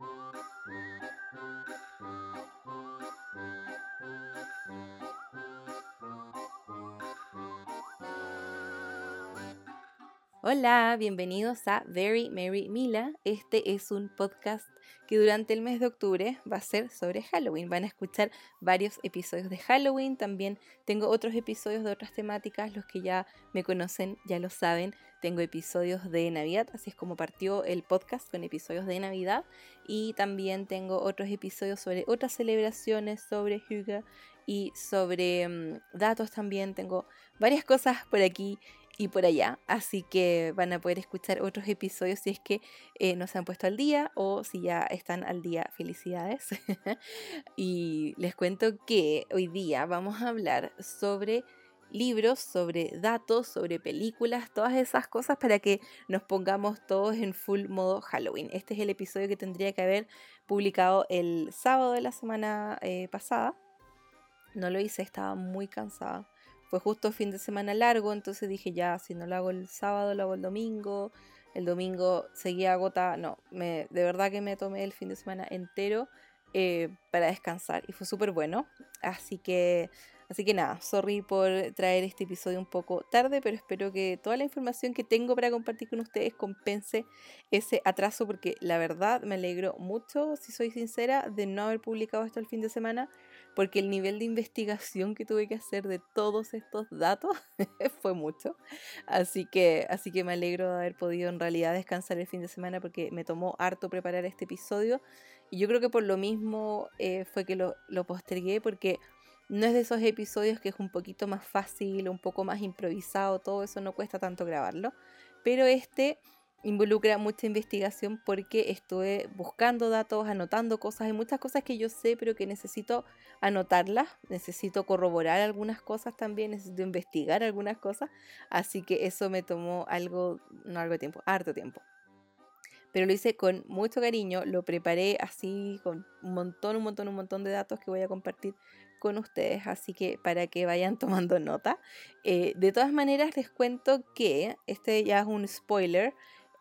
Thank you. Hola, bienvenidos a Very Mary Mila. Este es un podcast que durante el mes de octubre va a ser sobre Halloween. Van a escuchar varios episodios de Halloween. También tengo otros episodios de otras temáticas. Los que ya me conocen ya lo saben. Tengo episodios de Navidad, así es como partió el podcast con episodios de Navidad. Y también tengo otros episodios sobre otras celebraciones, sobre Huga y sobre mm, datos también. Tengo varias cosas por aquí y por allá. Así que van a poder escuchar otros episodios si es que eh, no se han puesto al día o si ya están al día. Felicidades. y les cuento que hoy día vamos a hablar sobre libros, sobre datos, sobre películas, todas esas cosas para que nos pongamos todos en full modo Halloween. Este es el episodio que tendría que haber publicado el sábado de la semana eh, pasada. No lo hice, estaba muy cansada fue justo fin de semana largo, entonces dije ya, si no lo hago el sábado, lo hago el domingo. El domingo seguía agotada, no, me, de verdad que me tomé el fin de semana entero eh, para descansar y fue súper bueno. Así que Así que nada, sorry por traer este episodio un poco tarde, pero espero que toda la información que tengo para compartir con ustedes compense ese atraso, porque la verdad me alegro mucho, si soy sincera, de no haber publicado esto el fin de semana, porque el nivel de investigación que tuve que hacer de todos estos datos fue mucho. Así que, así que me alegro de haber podido en realidad descansar el fin de semana, porque me tomó harto preparar este episodio. Y yo creo que por lo mismo eh, fue que lo, lo postergué, porque no es de esos episodios que es un poquito más fácil, un poco más improvisado, todo eso no cuesta tanto grabarlo. Pero este involucra mucha investigación porque estuve buscando datos, anotando cosas, hay muchas cosas que yo sé pero que necesito anotarlas, necesito corroborar algunas cosas también, necesito investigar algunas cosas, así que eso me tomó algo, no algo de tiempo, harto tiempo. Pero lo hice con mucho cariño, lo preparé así con un montón, un montón, un montón de datos que voy a compartir con ustedes, así que para que vayan tomando nota. Eh, de todas maneras, les cuento que este ya es un spoiler.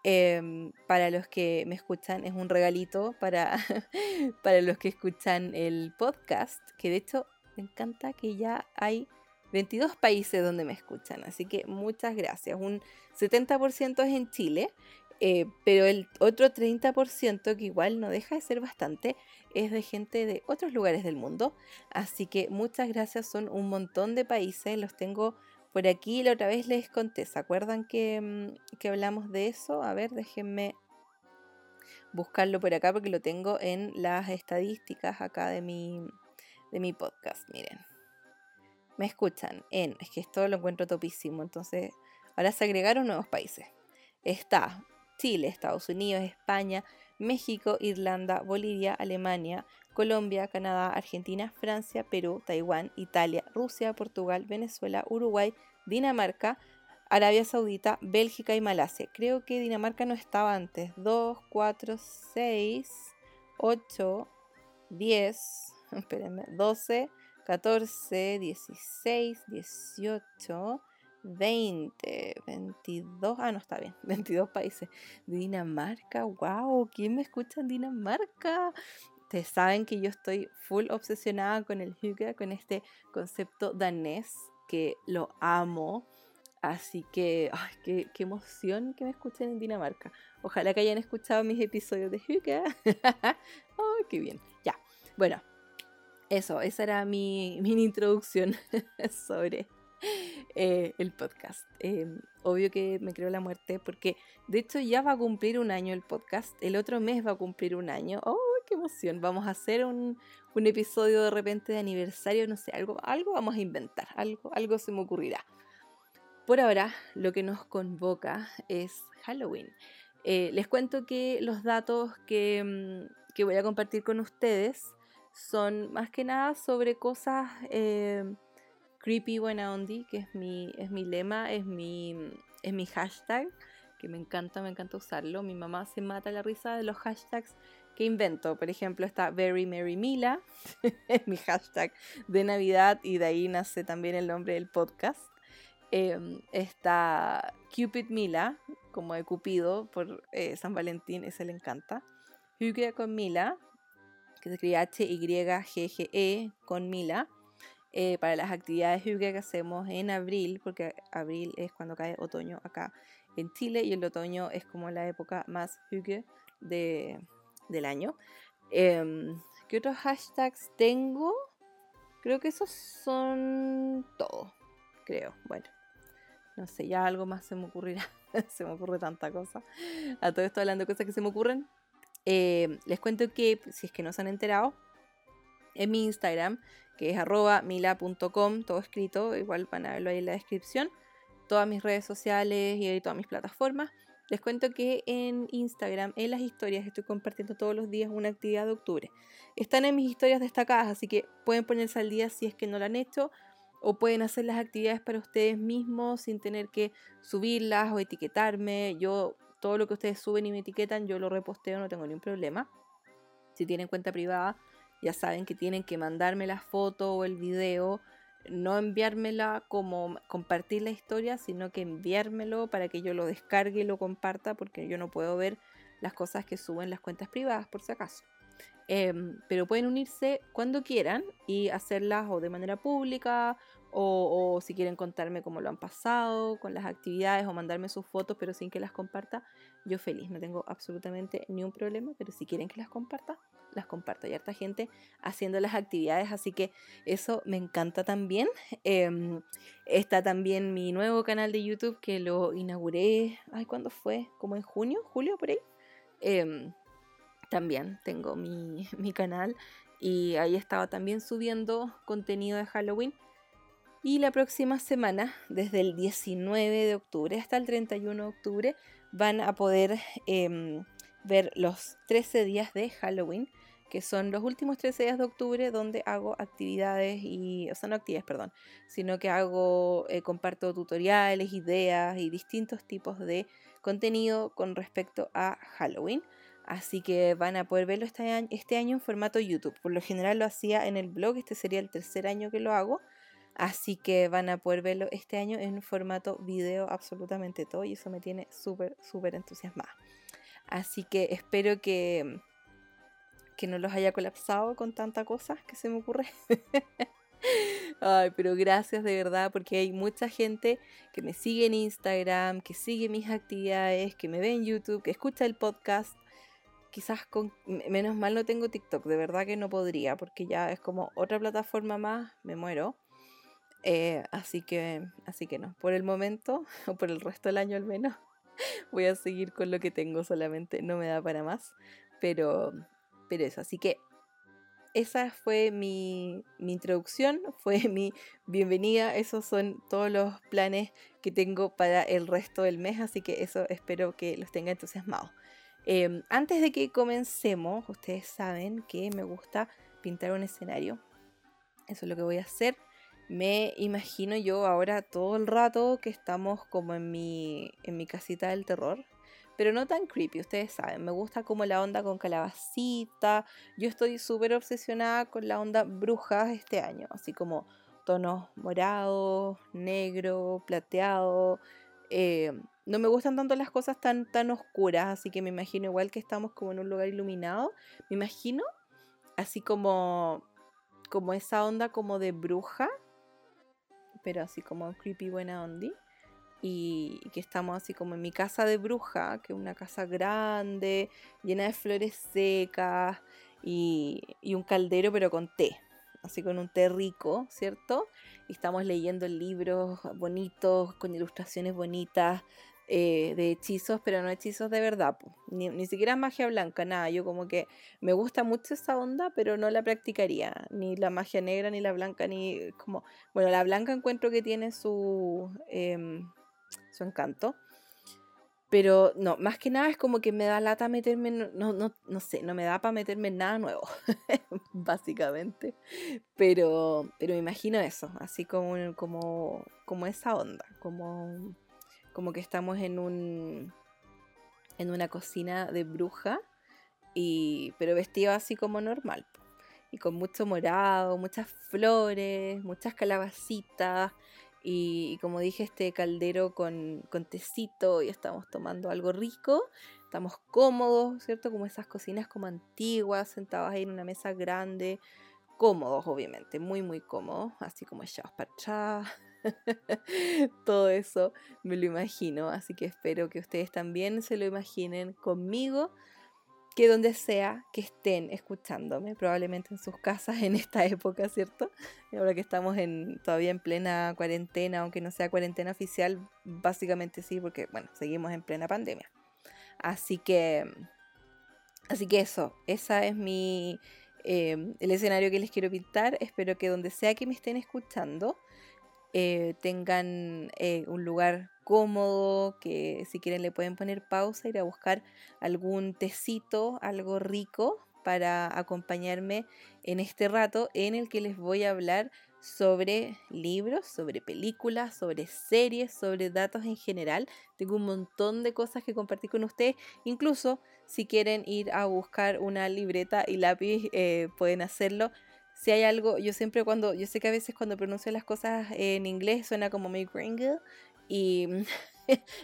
Em, para los que me escuchan, es un regalito para, para los que escuchan el podcast, que de hecho me encanta que ya hay 22 países donde me escuchan, así que muchas gracias. Un 70% es en Chile eh, pero el otro 30%, que igual no deja de ser bastante, es de gente de otros lugares del mundo. Así que muchas gracias, son un montón de países, los tengo por aquí. La otra vez les conté, ¿se acuerdan que, mm, que hablamos de eso? A ver, déjenme buscarlo por acá porque lo tengo en las estadísticas acá de mi, de mi podcast. Miren, me escuchan en, es que esto lo encuentro topísimo, entonces ahora se agregaron nuevos países. Está Chile, Estados Unidos, España, México, Irlanda, Bolivia, Alemania, Colombia, Canadá, Argentina, Francia, Perú, Taiwán, Italia, Rusia, Portugal, Venezuela, Uruguay, Dinamarca, Arabia Saudita, Bélgica y Malasia. Creo que Dinamarca no estaba antes. 2, 4, 6, 8, 10, espérenme, 12, 14, 16, 18, 20, 22, ah, no está bien, 22 países. Dinamarca, wow, ¿quién me escucha en Dinamarca? Ustedes saben que yo estoy full obsesionada con el hygge, con este concepto danés, que lo amo. Así que, ay, qué, emoción que me escuchen en Dinamarca. Ojalá que hayan escuchado mis episodios de hygge. ay, qué bien. Ya, bueno, eso, esa era mi, mi introducción sobre eh, el podcast. Em, obvio que me creo la muerte porque de hecho ya va a cumplir un año el podcast. El otro mes va a cumplir un año. ¡Oh, qué emoción! Vamos a hacer un, un episodio de repente de aniversario, no sé, algo, algo vamos a inventar, algo, algo se me ocurrirá. Por ahora, lo que nos convoca es Halloween. Eh, les cuento que los datos que, mm, que, voy a compartir con ustedes son más que nada sobre cosas eh, creepy buena ondi, que es mi, es mi lema, es mi, es mi hashtag, que me encanta, me encanta usarlo. Mi mamá se mata la risa de los hashtags que invento. Por ejemplo, está Very Merry Mila, es mi hashtag de Navidad y de ahí nace también el nombre del podcast. Em, está Cupid Mila, como de Cupido por eh, San Valentín, ese le encanta. Hygge con Mila, que se escribe H-Y-G-G-E con Mila. Eh, para las actividades Hygge que hacemos en abril, porque abril es cuando cae otoño acá en Chile y el otoño es como la época más Hygge de, del año. Em, ¿Qué otros hashtags tengo? Creo que esos son todos, creo. Bueno, no sé, ya algo más se me ocurrirá. se me ocurre tanta cosa. A todo esto hablando de cosas que se me ocurren. Eh, les cuento que, si es que no se han enterado, en mi Instagram, que es arroba mila.com, todo escrito, igual van a verlo ahí en la descripción, todas mis redes sociales y todas mis plataformas. Les cuento que en Instagram, en las historias, estoy compartiendo todos los días una actividad de octubre. Están en mis historias destacadas, así que pueden ponerse al día si es que no lo han hecho o pueden hacer las actividades para ustedes mismos sin tener que subirlas o etiquetarme. Yo, todo lo que ustedes suben y me etiquetan, yo lo reposteo, no tengo ningún problema. Si tienen cuenta privada, ya saben que tienen que mandarme la foto o el video, no enviármela como compartir la historia, sino que enviármelo para que yo lo descargue y lo comparta, porque yo no puedo ver las cosas que suben las cuentas privadas, por si acaso. Em, pero pueden unirse cuando quieran y hacerlas o de manera pública o, si quieren contarme cómo lo han pasado con las actividades o mandarme sus fotos pero sin que las comparta, yo feliz, no tengo absolutamente ni un problema, pero si quieren que las comparta, las comparto. Hay harta gente haciendo las actividades, así que eso me encanta también. Em, está también mi nuevo canal de YouTube que lo inauguré, ay, ¿cuándo fue? Como en junio, julio, por ahí. Em, también tengo mi, mi canal y ahí estaba también subiendo contenido de Halloween. Y la próxima semana, desde el 19 de octubre hasta el 31 de octubre, van a poder em, ver los 13 días de Halloween, que son los últimos 13 días de octubre donde hago actividades y, o sea, no actividades, perdón, sino que hago, eh, comparto tutoriales, ideas y distintos tipos de contenido con respecto a Halloween. Así que van a poder verlo este año, este año en formato YouTube. Por lo general lo hacía en el blog, este sería el tercer año que lo hago. Así que van a poder verlo este año en formato video absolutamente todo y eso me tiene súper, súper entusiasmada. Así que espero que, que no los haya colapsado con tanta cosa que se me ocurre. Ay, pero gracias de verdad porque hay mucha gente que me sigue en Instagram, que sigue mis actividades, que me ve en YouTube, que escucha el podcast quizás con menos mal no tengo TikTok, de verdad que no podría, porque ya es como otra plataforma más, me muero. Eh, así que, así que no, por el momento, o por el resto del año al menos, voy a seguir con lo que tengo solamente, no me da para más. Pero, pero eso, así que esa fue mi, mi, introducción, fue mi bienvenida. Esos son todos los planes que tengo para el resto del mes, así que eso espero que los tenga entusiasmados. Em, antes de que comencemos, ustedes saben que me gusta pintar un escenario. Eso es lo que voy a hacer. Me imagino yo ahora todo el rato que estamos como en mi, en mi casita del terror. Pero no tan creepy, ustedes saben. Me gusta como la onda con calabacita. Yo estoy súper obsesionada con la onda brujas este año. Así como tonos morados, negro, plateado. Eh, no me gustan tanto las cosas tan, tan oscuras, así que me imagino igual que estamos como en un lugar iluminado, me imagino así como, como esa onda como de bruja, pero así como creepy buena onda. Y, que estamos así como en mi casa de bruja, que es una casa grande, llena de flores secas y, y un caldero pero con té, así con un té rico, ¿cierto? Y estamos leyendo libros bonitos, con ilustraciones bonitas, eh, de hechizos, pero no hechizos de verdad, Ni, ni, siquiera magia blanca, nada. Yo como que me gusta mucho esa onda, pero no la practicaría. Ni la magia negra, ni la blanca, ni como... Bueno, la blanca encuentro que tiene su, em, su encanto. Pero no, más que nada es como que me da lata meterme, no, no, no sé, no me da para meterme en nada nuevo, básicamente. Pero, pero me imagino eso, así como, como, como esa onda, como como que estamos en un en una cocina de bruja y pero vestido así como normal y con mucho morado, muchas flores, muchas calabacitas y, como dije este caldero con, con tecito y estamos tomando algo rico estamos cómodos, ¿cierto? Como esas cocinas como antiguas, sentados ahí en una mesa grande, cómodos obviamente, muy muy cómodos, así como echados para atrás. Todo eso me lo imagino, así que espero que ustedes también se lo imaginen conmigo que donde sea que estén escuchándome, probablemente en sus casas en esta época, ¿cierto? Ahora que estamos en, todavía en plena cuarentena, aunque no sea cuarentena oficial, básicamente sí, porque bueno, seguimos en plena pandemia. Así que, así que eso, esa es mi, em, el escenario que les quiero pintar. Espero que donde sea que me estén escuchando, eh, tengan eh, un lugar cómodo, que si quieren le pueden poner pausa, ir a buscar algún tecito, algo rico para acompañarme en este rato en el que les voy a hablar sobre libros, sobre películas, sobre series, sobre datos en general. Tengo un montón de cosas que compartir con ustedes. Incluso si quieren ir a buscar una libreta y lápiz, eh, pueden hacerlo si hay algo, yo siempre cuando, yo sé que a veces cuando pronuncio las cosas en inglés suena como muy gringo y,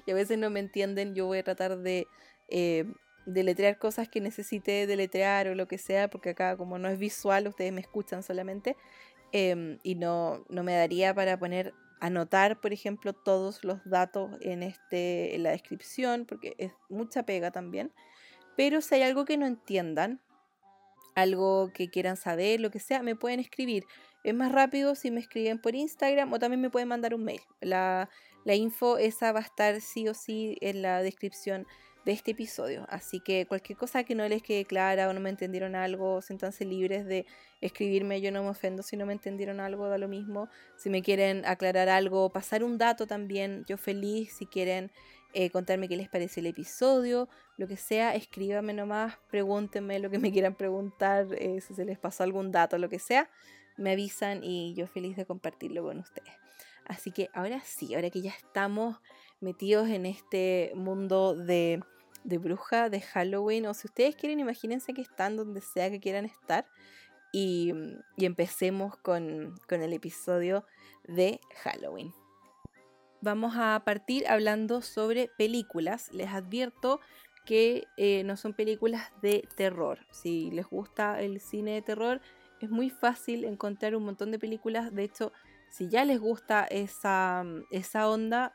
a veces no me entienden, yo voy a tratar de eh, deletrear cosas que necesite deletrear o lo que sea, porque acá como no es visual, ustedes me escuchan solamente em, y no, no me daría para poner anotar, por ejemplo, todos los datos en, este, en la descripción, porque es mucha pega también. Pero si hay algo que no entiendan, algo que quieran saber, lo que sea, me pueden escribir. Es más rápido si me escriben por Instagram o también me pueden mandar un mail. La, la info esa va a estar sí o sí en la descripción de este episodio. Así que cualquier cosa que no les quede clara o no me entendieron algo, siéntanse libres de escribirme. Yo no me ofendo si no me entendieron algo, da lo mismo. Si me quieren aclarar algo, pasar un dato también, yo feliz. Si quieren eh, contarme qué les pareció el episodio, lo que sea, escríbanme nomás, pregúntenme lo que me quieran preguntar, eh, si se les pasó algún dato, lo que sea, me avisan y yo feliz de compartirlo con ustedes. Así que ahora sí, ahora que ya estamos metidos en este mundo de, de bruja, de Halloween, o si ustedes quieren, imagínense que están donde sea que quieran estar. Y, y empecemos con, con el episodio de Halloween. Vamos a partir hablando sobre películas. Les advierto que eh, no son películas de terror. Si les gusta el cine de terror, es muy fácil encontrar un montón de películas. De hecho, si ya les gusta esa, esa onda,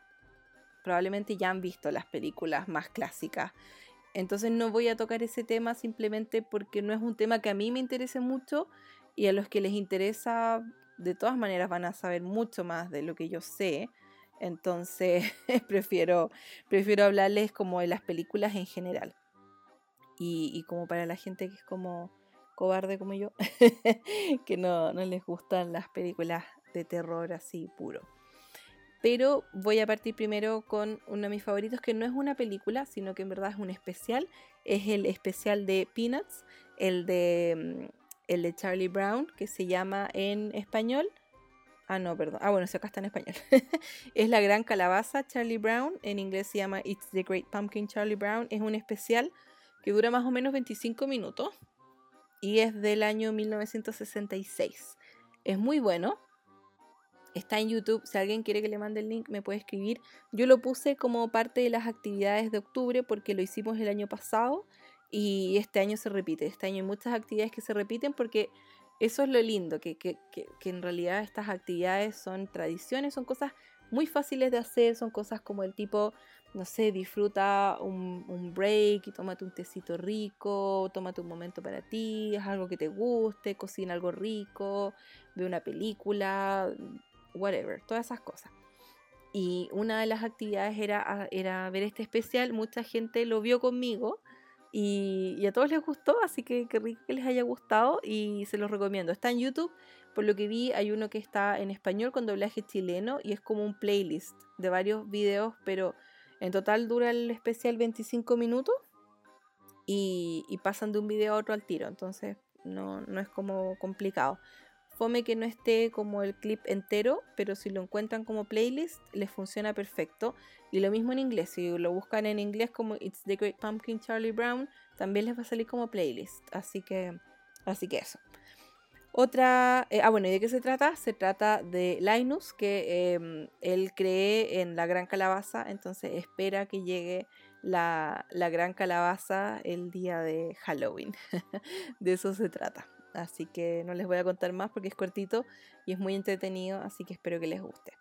probablemente ya han visto las películas más clásicas. Entonces no voy a tocar ese tema simplemente porque no es un tema que a mí me interese mucho y a los que les interesa, de todas maneras van a saber mucho más de lo que yo sé. Entonces prefiero, prefiero hablarles como de las películas en general. Y, como para la gente que es como cobarde como yo, que no, no les gustan las películas de terror así puro. Pero voy a partir primero con uno de mis favoritos, que no es una película, sino que en verdad es un especial. Es el especial de Peanuts, el de, mm, el de Charlie Brown, que se llama en español Ah, no, perdón. Ah, bueno, si acá está en español. es La Gran Calabaza Charlie Brown. En inglés se llama It's the Great Pumpkin Charlie Brown. Es un especial que dura más o menos 25 minutos. Y es del año 1966. Es muy bueno. Está en YouTube. Si alguien quiere que le mande el link, me puede escribir. Yo lo puse como parte de las actividades de octubre porque lo hicimos el año pasado. Y este año se repite. Este año hay muchas actividades que se repiten porque eso es lo lindo, que, en realidad estas actividades son tradiciones, son cosas muy fáciles de hacer, son cosas como el tipo, no sé, disfruta un, break y tómate un tecito rico, tómate un momento para ti, haz algo que te guste, cocina algo rico, ve una película, whatever, todas esas cosas. Y una de las actividades era, era ver este especial, mucha gente lo vio conmigo y, a todos les gustó, así que qué rico que les haya gustado y se los recomiendo. Está en YouTube, por lo que vi hay uno que está en español con doblaje chileno y es como un playlist de varios videos, pero en total dura el especial 25 minutos y, y pasan de un video a otro al tiro, entonces no, no es como complicado. Fome que no esté como el clip entero, pero si lo encuentran como playlist, les funciona perfecto. Y lo mismo en inglés, si lo buscan en inglés como It's the Great Pumpkin Charlie Brown, también les va a salir como playlist. Así que, así que eso. Otra, eh, ah bueno, ¿y de qué se trata? Se trata de Linus, que em, él cree en la gran calabaza, entonces espera que llegue la, la gran calabaza el día de Halloween. de eso se trata. Así que no les voy a contar más porque es cortito y es muy entretenido, así que espero que les guste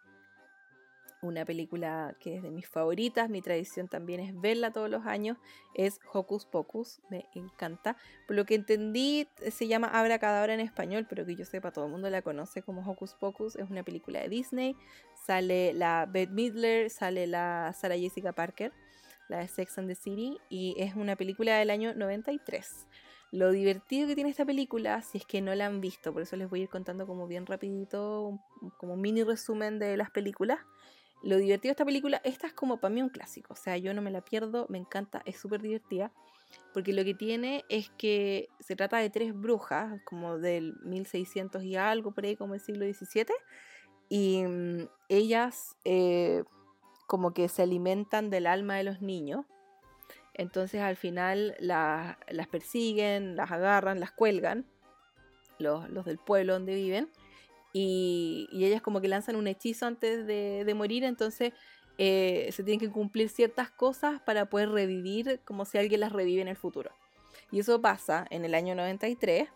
una película que es de mis favoritas, mi tradición también es verla todos los años, es Hocus Pocus, me encanta. Por lo que entendí, se llama Abra Cadabra en español, pero que yo sepa, todo el mundo la conoce como Hocus Pocus, es una película de Disney, sale la Bette Midler, sale la Sarah Jessica Parker, la de Sex and the City, y es una película del año 93. Lo divertido que tiene esta película, si es que no la han visto, por eso les voy a ir contando como bien rapidito, como mini resumen de las películas. Lo divertido de esta película, esta es como para mí un clásico, o sea, yo no me la pierdo, me encanta, es súper divertida, porque lo que tiene es que se trata de tres brujas, como del 1600 y algo, por ahí como el siglo XVII, y mm, ellas eh, como que se alimentan del alma de los niños, entonces al final las persiguen, las agarran, las cuelgan, los, los del pueblo donde viven, y, ellas como que lanzan un hechizo antes de, morir, entonces eh, se tienen que cumplir ciertas cosas para poder revivir como si alguien las revive en el futuro. Y eso pasa en el año 93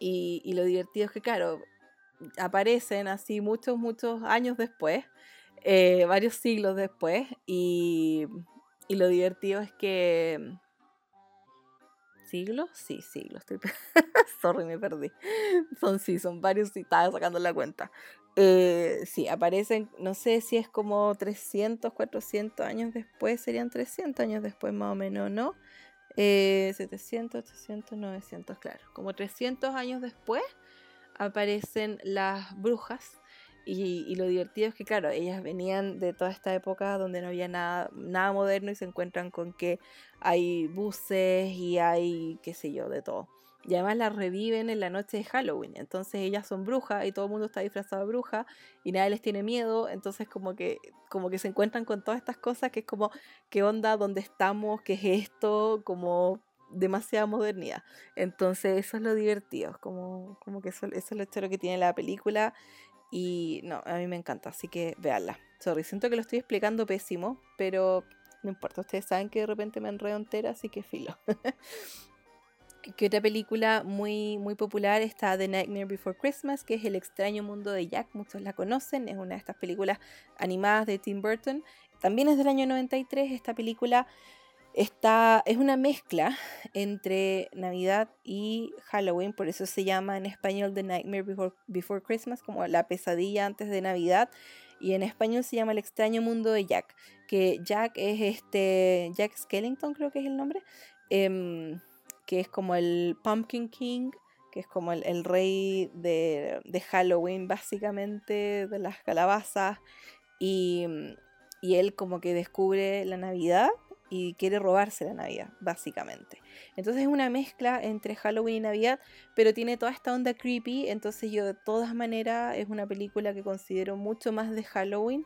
y, y lo divertido es que claro, aparecen así muchos, muchos años después, eh, varios siglos después y, y lo divertido es que ¿Siglos? Sí, siglos. Estoy... Sorry, me perdí. Son sí, son varios y estaba sacando la cuenta. Eh, sí, aparecen, no sé si es como 300, 400 años después, serían 300 años después más o menos, ¿no? 700, 800, 900, claro. Como 300 años después aparecen las brujas y, lo divertido es que, claro, ellas venían de toda esta época donde no había nada, nada moderno y se encuentran con que hay buses y hay, qué sé yo, de todo. Y además las reviven en la noche de Halloween. Entonces ellas son brujas y todo el mundo está disfrazado de bruja y nadie les tiene miedo. Entonces como que, como que se encuentran con todas estas cosas que es como, ¿qué onda? ¿Dónde estamos? ¿Qué es esto? Como demasiada modernidad. Entonces eso es lo divertido. Como, como que eso, eso es lo que tiene la película. Y no, a mí me encanta, así que véanla. Sorry, siento que lo estoy explicando pésimo, pero no importa, ustedes saben que de repente me enredo entera, así que filo. que otra película muy, muy popular está The Nightmare Before Christmas, que es El extraño mundo de Jack, muchos la conocen, es una de estas películas animadas de Tim Burton. También es del año 93, esta película Está, es una mezcla entre Navidad y Halloween, por eso se llama en español The Nightmare Before, Christmas, como la pesadilla antes de Navidad, y en español se llama El extraño mundo de Jack, que Jack es este, Jack Skellington creo que es el nombre, em, que es como el Pumpkin King, que es como el, rey de, Halloween básicamente, de las calabazas, y él como que descubre la Navidad y quiere robarse la Navidad, básicamente. Entonces es una mezcla entre Halloween y Navidad, pero tiene toda esta onda creepy, entonces yo de todas maneras es una película que considero mucho más de Halloween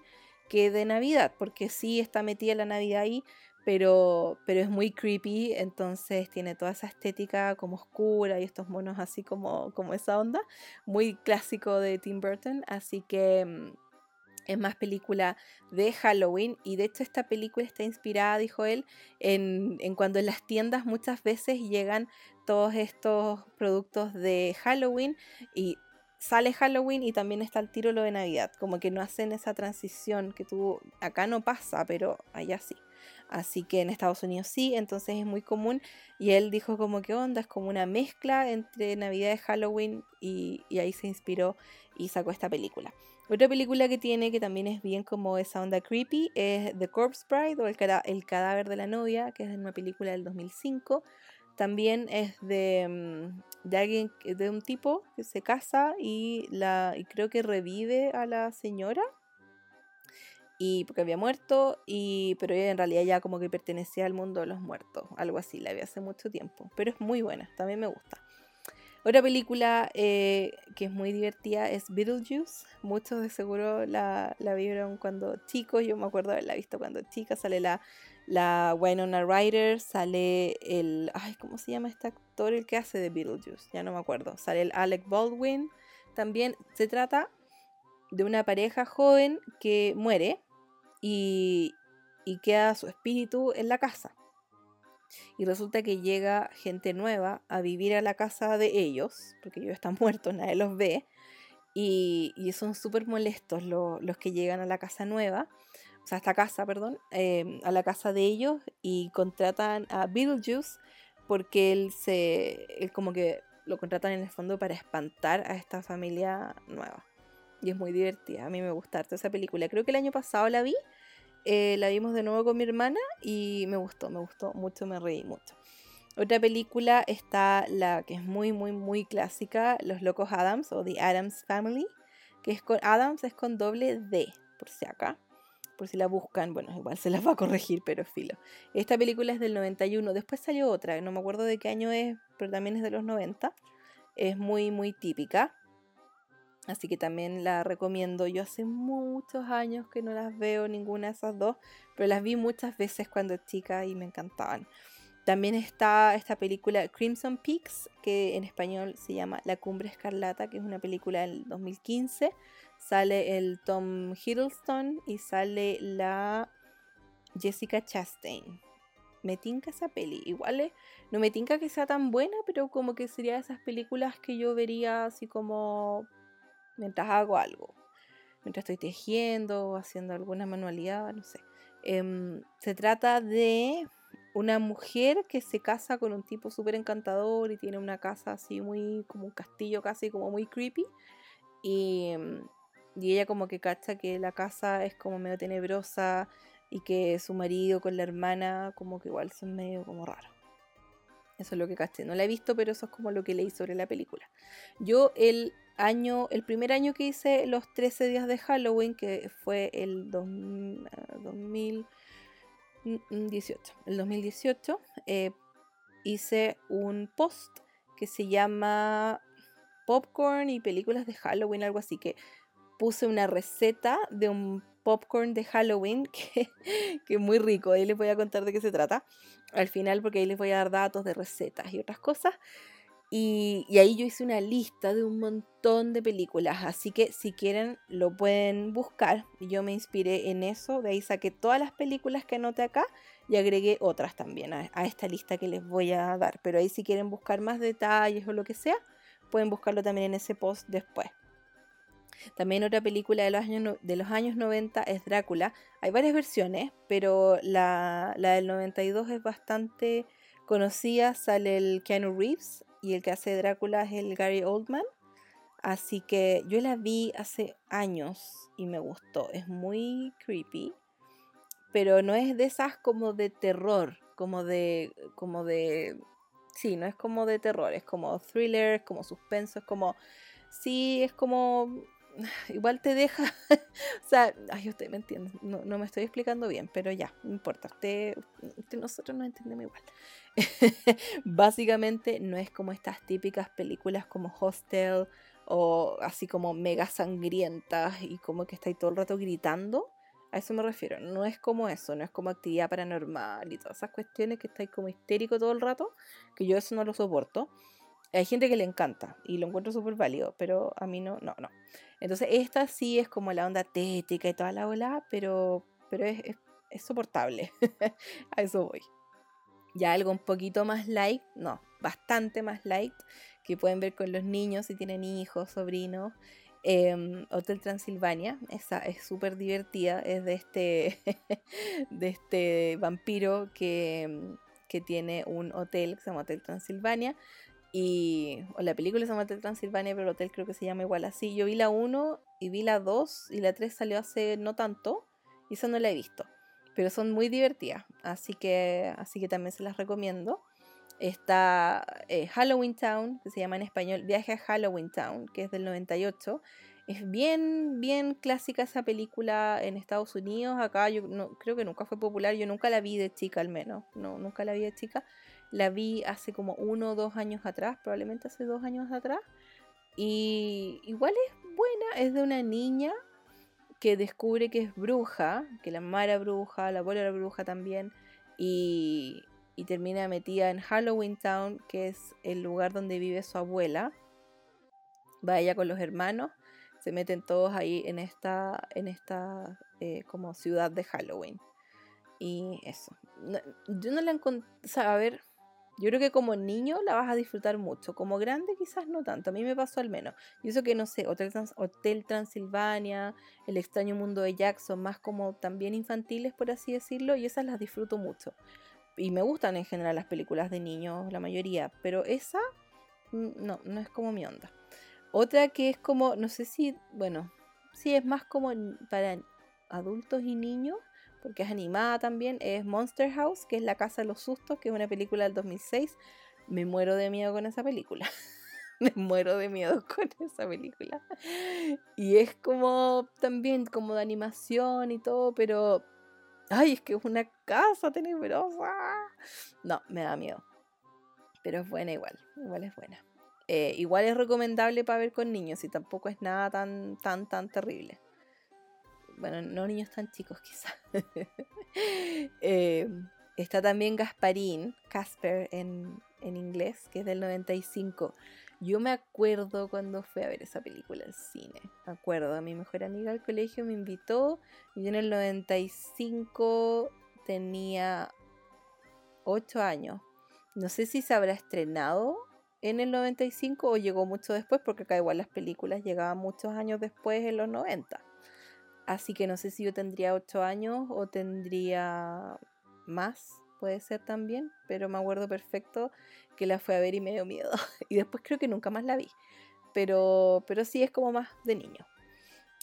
que de Navidad, porque sí está metida la Navidad ahí, pero, pero es muy creepy, entonces tiene toda esa estética como oscura y estos monos así como, como esa onda, muy clásico de Tim Burton, así que mm, es más película de Halloween y de hecho esta película está inspirada, dijo él, en, cuando en las tiendas muchas veces llegan todos estos productos de Halloween y sale Halloween y también está el tiro lo de Navidad, como que no hacen esa transición que tú acá no pasa, pero allá sí. Así que en Estados Unidos sí, entonces es muy común. Y él dijo como que onda, es como una mezcla entre Navidad y Halloween y, y ahí se inspiró y sacó esta película. Otra película que tiene, que también es bien como esa onda creepy, es The Corpse Bride o El, el cadáver de la novia, que es una película del 2005. También es de, mm, de de un tipo que se casa y, la, y creo que revive a la señora. Y porque había muerto, y, pero en realidad ya como que pertenecía al mundo de los muertos, algo así, la vi hace mucho tiempo. Pero es muy buena, también me gusta. Otra película eh, que es muy divertida es Beetlejuice. Muchos de seguro la, la vieron cuando chicos. Yo me acuerdo haberla visto cuando chica. Sale la, la Winona Ryder. Sale el. Ay, ¿cómo se llama este actor? El que hace de Beetlejuice. Ya no me acuerdo. Sale el Alec Baldwin. También se trata de una pareja joven que muere. Y, y queda su espíritu en la casa. Y resulta que llega gente nueva a vivir a la casa de ellos, porque ellos están muertos, nadie los ve, y, son súper molestos los que llegan a la casa nueva, o sea, a esta casa, perdón, em, a la casa de ellos y contratan a Beetlejuice porque él se, él como que lo contratan en el fondo para espantar a esta familia nueva. Y es muy divertida, a mí me gusta esa película. Creo que el año pasado la vi eh, la vimos de nuevo con mi hermana y me gustó, me gustó mucho, me reí mucho. Otra película está la que es muy, muy, muy clásica, Los Locos Adams o The Adams Family, que es con Adams, es con doble D, por si acá. Por si la buscan, bueno, igual se las va a corregir, pero filo. Esta película es del 91, después salió otra, no me acuerdo de qué año es, pero también es de los 90. Es muy, muy típica. Así que también la recomiendo. Yo hace muchos años que no las veo ninguna de esas dos, pero las vi muchas veces cuando chica y me encantaban. También está esta película Crimson Peaks, que en español se llama La Cumbre Escarlata, que es una película del 2015. Sale el Tom Hiddleston y sale la Jessica Chastain. Me tinca esa peli. Igual no me tinca que sea tan buena, pero como que sería esas películas que yo vería así como mientras hago algo, mientras estoy tejiendo haciendo alguna manualidad, no sé. Em, se trata de una mujer que se casa con un tipo súper encantador y tiene una casa así muy como un castillo casi como muy creepy y, y ella como que cacha que la casa es como medio tenebrosa y que su marido con la hermana como que igual son medio como raros. Eso es lo que caché. No la he visto, pero eso es como lo que leí sobre la película. Yo el año, el primer año que hice los 13 días de Halloween, que fue el 2018, mm, mm, el 2018, eh, hice un post que se llama Popcorn y películas de Halloween, algo así, que puse una receta de un popcorn de Halloween que, es muy rico, ahí les voy a contar de qué se trata al final porque ahí les voy a dar datos de recetas y otras cosas. Y, ahí yo hice una lista de un montón de películas, así que si quieren lo pueden buscar. Yo me inspiré en eso, de ahí saqué todas las películas que anoté acá y agregué otras también a, a esta lista que les voy a dar. Pero ahí si quieren buscar más detalles o lo que sea, pueden buscarlo también en ese post después. También otra película de los años, de los años 90 es Drácula. Hay varias versiones, pero la, la del 92 es bastante conocida. Sale el Keanu Reeves y el que hace Drácula es el Gary Oldman. Así que yo la vi hace años y me gustó. Es muy creepy, pero no es de esas como de terror, como de, como de, sí, no es como de terror, es como thriller, como suspenso, es como, sí, es como igual te deja, o sea, ay, usted me entiende, no, no, me estoy explicando bien, pero ya, no importa, usted, nosotros nos entendemos igual. Básicamente no es como estas típicas películas como Hostel o así como mega sangrientas y como que estáis todo el rato gritando. A eso me refiero, no es como eso, no es como actividad paranormal y todas esas cuestiones que estáis como histérico todo el rato, que yo eso no lo soporto. Hay gente que le encanta y lo encuentro súper válido, pero a mí no, no, no. Entonces esta sí es como la onda tética y toda la ola, pero, pero es, soportable. a eso voy. Ya algo un poquito más light, no, bastante más light, que pueden ver con los niños si tienen hijos, sobrinos. Em, Hotel Transilvania, esa es súper divertida, es de este, de este vampiro que, que tiene un hotel que se llama Hotel Transilvania y la película se llama Hotel Transilvania, pero el hotel creo que se llama igual así. Yo vi la 1 y vi la 2 y la 3 salió hace no tanto y esa no la he visto. Pero son muy divertidas, así que, así que también se las recomiendo. Está eh, Halloween Town, que se llama en español Viaje a Halloween Town, que es del 98. Es bien, bien clásica esa película en Estados Unidos. Acá yo no, creo que nunca fue popular, yo nunca la vi de chica al menos. No, nunca la vi de chica la vi hace como uno o dos años atrás, probablemente hace dos años atrás. Y igual es buena, es de una niña que descubre que es bruja, que la madre bruja, la abuela era bruja también, y, y termina metida en Halloween Town, que es el lugar donde vive su abuela. Va ella con los hermanos, se meten todos ahí en esta, en esta eh, como ciudad de Halloween. Y eso. yo no la encontré, a ver, yo creo que como niño la vas a disfrutar mucho, como grande quizás no tanto, a mí me pasó al menos. Y eso que no sé, Hotel, Hotel Transilvania, El extraño mundo de Jackson, más como también infantiles por así decirlo, y esas las disfruto mucho. Y me gustan en general las películas de niños, la mayoría, pero esa no, no es como mi onda. Otra que es como, no sé si, bueno, sí es más como para adultos y niños, porque es animada también, es Monster House, que es La Casa de los Sustos, que es una película del 2006. Me muero de miedo con esa película. Me muero de miedo con esa película. Y es como también como de animación y todo, pero... Ay, es que es una casa tenebrosa. No, me da miedo. Pero es buena igual. Igual es buena. Eh, igual es recomendable para ver con niños y tampoco es nada tan, tan, tan terrible bueno, no niños tan chicos quizás. Eh, está también Gasparín, Casper en, inglés, que es del 95. Yo me acuerdo cuando fui a ver esa película al cine. Me acuerdo, mi mejor amiga del colegio me invitó. Yo en el 95 tenía 8 años. No sé si se habrá estrenado en el 95 o llegó mucho después, porque acá igual las películas llegaban muchos años después en los 90. Así que no sé si yo tendría 8 años o tendría más, puede ser también, pero me acuerdo perfecto que la fui a ver y me dio miedo. y después creo que nunca más la vi. Pero, pero sí es como más de niño.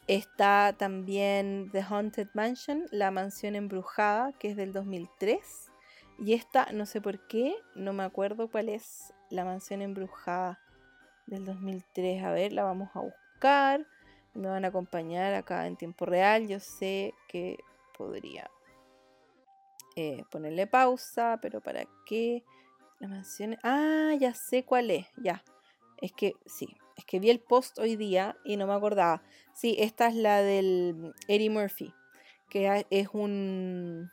Está también The Haunted Mansion, La Mansión Embrujada, que es del 2003. Y esta, no sé por qué, no me acuerdo cuál es La Mansión Embrujada del 2003. A ver, la vamos a buscar me van a acompañar acá en tiempo real, yo sé que podría eh, ponerle pausa, pero ¿para qué? La mansión... Ah, ya sé cuál es, ya. Es que sí, es que vi el post hoy día y no me acordaba. Sí, esta es la del Eddie Murphy, que es un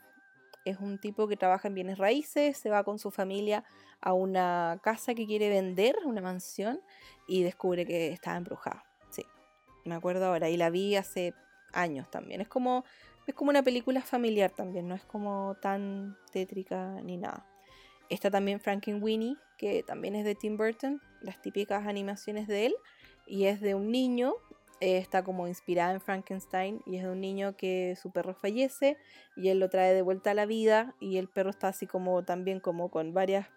es un tipo que trabaja en bienes raíces, se va con su familia a una casa que quiere vender, una mansión, y descubre que está embrujada me acuerdo ahora, y la vi hace años también. Es como, es como una película familiar también, no es como tan tétrica ni nada. Está también Frankenweenie, que también es de Tim Burton, las típicas animaciones de él, y es de un niño, eh, está como inspirada en Frankenstein, y es de un niño que su perro fallece, y él lo trae de vuelta a la vida, y el perro está así como también como con varias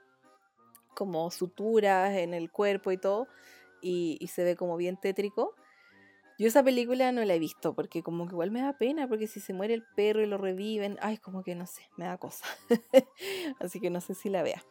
como suturas en el cuerpo y todo, y, y se ve como bien tétrico. Yo esa película no la he visto porque como que igual me da pena porque si se muere el perro y lo reviven, ay, como que no sé, me da cosa. Así que no sé si la vea.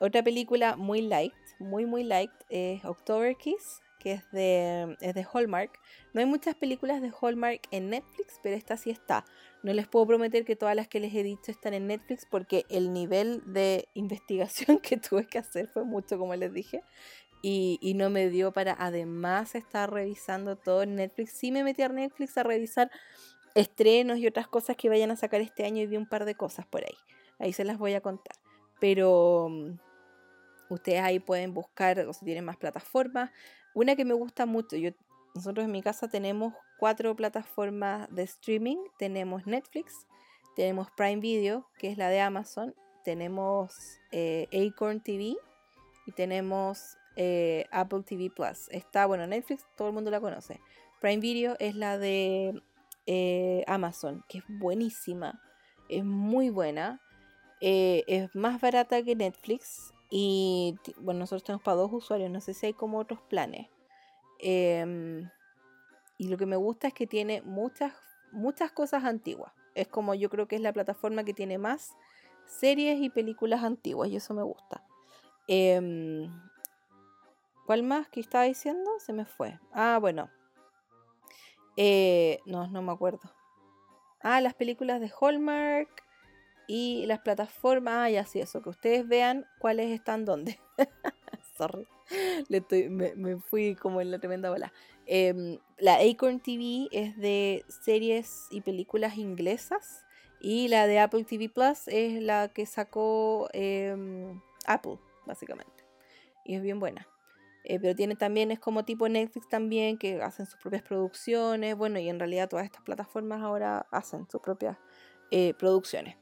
Otra película muy light, muy muy light es October Kiss, que es de, es de Hallmark. No hay muchas películas de Hallmark en Netflix, pero esta sí está. No les puedo prometer que todas las que les he dicho están en Netflix porque el nivel de investigación que tuve que hacer fue mucho, como les dije y, no me dio para además estar revisando todo Netflix. Sí me metí a Netflix a revisar estrenos y otras cosas que vayan a sacar este año y vi un par de cosas por ahí. Ahí se las voy a contar. Pero mm, ustedes ahí pueden buscar o si tienen más plataformas. Una que me gusta mucho, yo, nosotros en mi casa tenemos cuatro plataformas de streaming. Tenemos Netflix, tenemos Prime Video, que es la de Amazon, tenemos eh, Acorn TV y tenemos eh, Apple TV Plus. Está, bueno, Netflix, todo el mundo la conoce. Prime Video es la de eh, Amazon, que es buenísima, es muy buena, eh, es más barata que Netflix y bueno, nosotros tenemos para dos usuarios, no sé si hay como otros planes. Em, y lo que me gusta es que tiene muchas, muchas cosas antiguas. Es como yo creo que es la plataforma que tiene más series y películas antiguas y eso me gusta. Em, ¿Cuál más que estaba diciendo? Se me fue. Ah, bueno. Eh, no, no me acuerdo. Ah, las películas de Hallmark y las plataformas. Ah, ya sí, eso. Que ustedes vean cuáles están dónde. Sorry. me, fui como en la tremenda bola. Em, la Acorn TV es de series y películas inglesas. Y la de Apple TV Plus es la que sacó em, Apple, básicamente. Y es bien buena. Eh, pero tiene también, es como tipo Netflix también, que hacen sus propias producciones, bueno, y en realidad todas estas plataformas ahora hacen sus propias eh, producciones.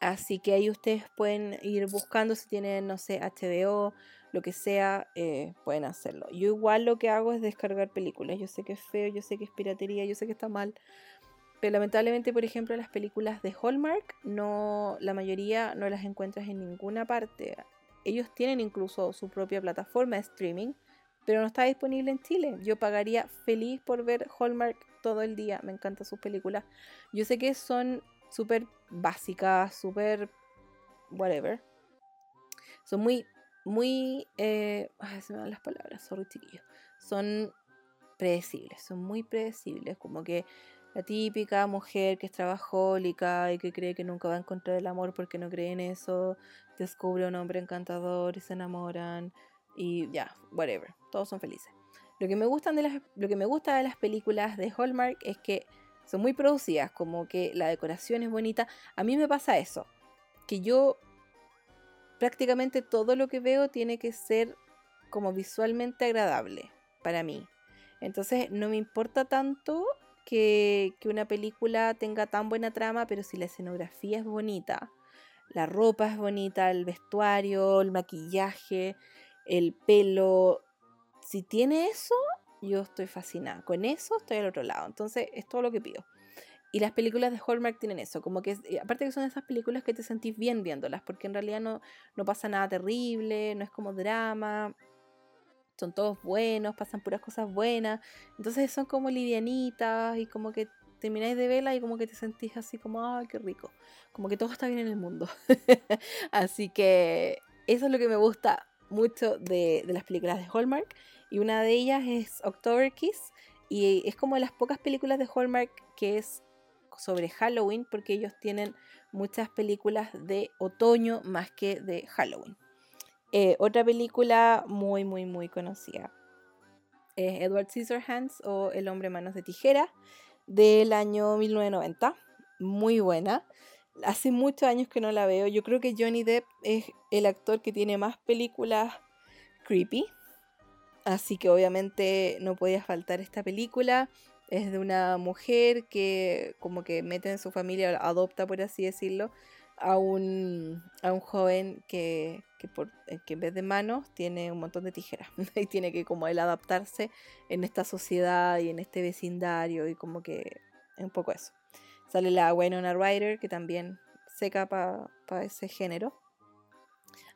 Así que ahí ustedes pueden ir buscando si tienen, no sé, HBO, lo que sea, eh, pueden hacerlo. Yo igual lo que hago es descargar películas. Yo sé que es feo, yo sé que es piratería, yo sé que está mal. Pero lamentablemente, por ejemplo, las películas de Hallmark, no, la mayoría no las encuentras en ninguna parte. Ellos tienen incluso su propia plataforma de streaming, pero no está disponible en Chile. Yo pagaría feliz por ver Hallmark todo el día. Me encantan sus películas. Yo sé que son súper básicas, súper whatever. Son muy, muy... Eh, ay, se me dan las palabras, sorry chiquillos. Son predecibles, son muy predecibles. Como que la típica mujer que es trabajólica y que cree que nunca va a encontrar el amor porque no cree en eso, descubre un hombre encantador y se enamoran y ya, whatever, todos son felices. Lo que, me gustan de las, lo que me gusta de las películas de Hallmark es que son muy producidas, como que la decoración es bonita. A mí me pasa eso, que yo prácticamente todo lo que veo tiene que ser como visualmente agradable para mí. Entonces no me importa tanto que, una película tenga tan buena trama, pero si la escenografía es bonita, la ropa es bonita, el vestuario, el maquillaje, el pelo, si tiene eso, yo estoy fascinada. Con eso estoy al otro lado. Entonces es todo lo que pido. Y las películas de Hallmark tienen eso, como que, eh, aparte que son esas películas que te sentís bien viéndolas, porque en realidad no, no pasa nada terrible, no es como drama, son todos buenos, pasan puras cosas buenas. Entonces son como livianitas y como que termináis de verla y como que te sentís así como, ay, qué rico. Como que todo está bien en el mundo. así que eso es lo que me gusta mucho de, las películas de Hallmark. Y una de ellas es October Kiss. Y es como de las pocas películas de Hallmark que es sobre Halloween, porque ellos tienen muchas películas de otoño más que de Halloween. Eh, otra película muy, muy, muy conocida es Edward Scissorhands o El hombre manos de tijera del año 1990. Muy buena. Hace muchos años que no la veo. Yo creo que Johnny Depp es el actor que tiene más películas creepy. Así que obviamente no podía faltar esta película. Es de una mujer que como que mete en su familia, adopta por así decirlo, a un, a un joven que, que, por, eh, que en vez de manos tiene un montón de tijeras y tiene que como él adaptarse en esta sociedad y en este vecindario y como que un poco eso. Sale la Winona Ryder que también seca para ese género,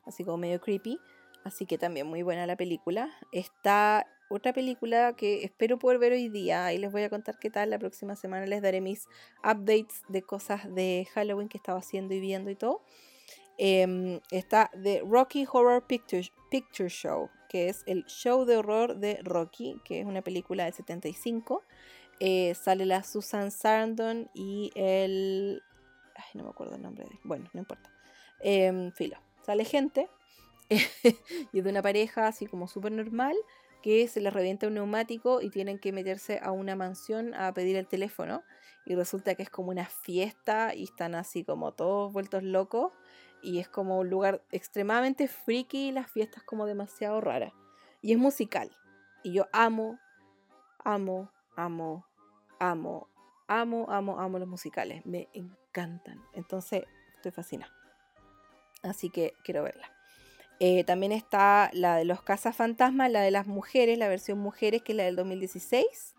así como medio creepy, así que también muy buena la película. Está otra película que espero poder ver hoy día. y les voy a contar qué tal. La próxima semana les daré mis updates de cosas de Halloween que estaba haciendo y viendo y todo. Em, está The Rocky Horror Picture, Picture Show, que es el show de horror de Rocky, que es una película del 75. Eh, sale la Susan Sarandon y el... Ay, no me acuerdo el nombre de... Bueno, no importa. Em, filo. Sale gente y de una pareja así como súper normal que se les revienta un neumático y tienen que meterse a una mansión a pedir el teléfono y resulta que es como una fiesta y están así como todos vueltos locos y es como un lugar extremadamente freaky y las fiestas como demasiado raras. Y es musical y yo amo, amo, amo, amo, amo, amo, amo los musicales, me encantan, entonces estoy fascinada, así que quiero verla. Eh, también está la de los cazafantasmas, la de las mujeres, la versión mujeres, que es la del 2016.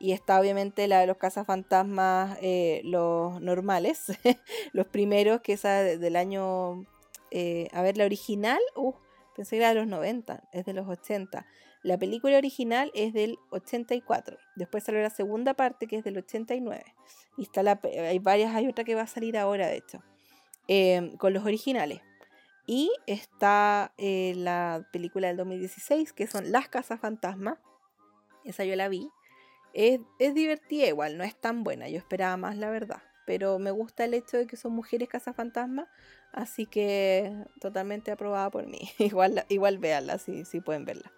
Y está obviamente la de los cazafantasmas, eh, los normales, los primeros, que es del año... Eh, a ver, la original, uh, pensé que era de los 90, es de los 80. La película original es del 84. Después salió la segunda parte, que es del 89. Y está la, hay varias, hay otra que va a salir ahora, de hecho, con los originales. Y está eh, la película del 2016, que son Las Casas Fantasma. Esa yo la vi. Es, es, divertida igual, no es tan buena. Yo esperaba más, la verdad. Pero me gusta el hecho de que son mujeres fantasma Así que totalmente aprobada por mí. igual, igual véanla si, si pueden verla.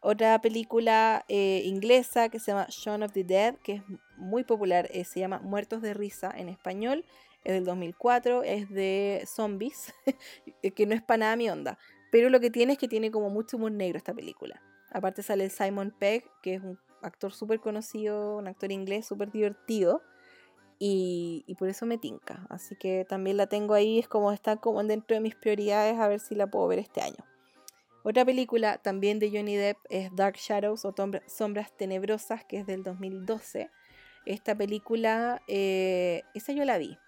Otra película eh, inglesa que se llama Shaun of the Dead, que es muy popular, eh, se llama Muertos de Risa en español es del 2004, es de zombies, que no es para nada mi onda. Pero lo que tiene es que tiene como mucho humor negro esta película. Aparte sale Simon Pegg, que es un actor súper conocido, un actor inglés súper divertido. y, y, por eso me tinca. Así que también la tengo ahí, es como está como dentro de mis prioridades, a ver si la puedo ver este año. Otra película también de Johnny Depp es Dark Shadows o Sombras Tenebrosas, que es del 2012. Esta película, eh, esa yo la vi.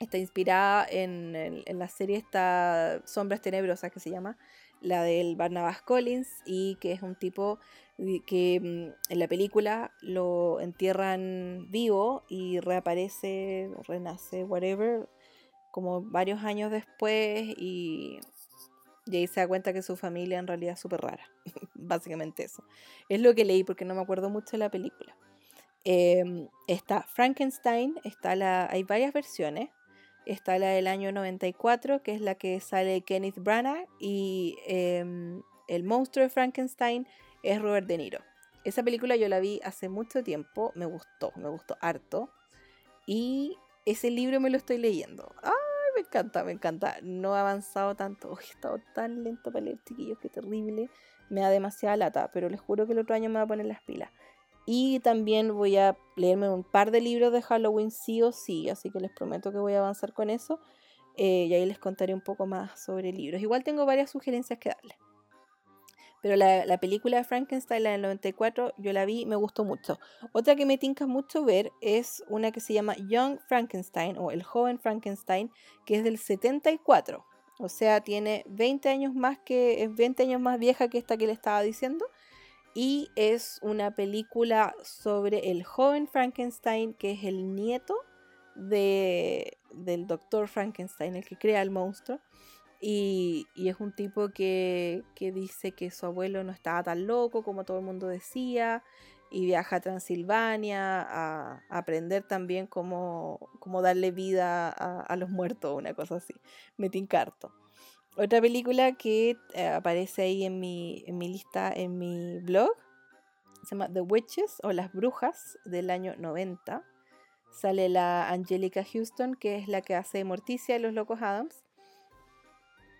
Está inspirada en, la serie esta Sombras Tenebrosas que se llama, la del Barnabas Collins, y que es un tipo que mm, en la película lo entierran vivo y reaparece, renace, whatever, como varios años después y, y ahí se da cuenta que su familia en realidad es súper rara. Básicamente eso. Es lo que leí porque no me acuerdo mucho de la película. Em, está Frankenstein, está la, hay varias versiones. Está la del año 94, que es la que sale Kenneth Branagh, y em, el monstruo de Frankenstein es Robert De Niro. Esa película yo la vi hace mucho tiempo, me gustó, me gustó harto. Y ese libro me lo estoy leyendo. ¡Ay, me encanta, me encanta! No ha avanzado tanto. he estado tan lento para leer, chiquillos, qué terrible. Me da demasiada lata, pero les juro que el otro año me va a poner las pilas. Y también voy a leerme un par de libros de Halloween sí o sí, así que les prometo que voy a avanzar con eso. Eh, y ahí les contaré un poco más sobre libros. Igual tengo varias sugerencias que darles. Pero la, película de Frankenstein, la del 94, yo la vi me gustó mucho. Otra que me tinca mucho ver es una que se llama Young Frankenstein o El joven Frankenstein, que es del 74. O sea, tiene 20 años más que, es 20 años más vieja que esta que le estaba diciendo. Y es una película sobre el joven Frankenstein, que es el nieto de, del doctor Frankenstein, el que crea el monstruo. Y, es un tipo que, dice que su abuelo no estaba tan loco como todo el mundo decía. Y viaja a Transilvania a, aprender también cómo, darle vida a, los muertos, una cosa así. Me tincarto. Otra película que eh, aparece ahí en mi, en mi lista, en mi blog, se llama The Witches o Las Brujas del año 90. Sale la Angelica Houston, que es la que hace Morticia y los Locos Adams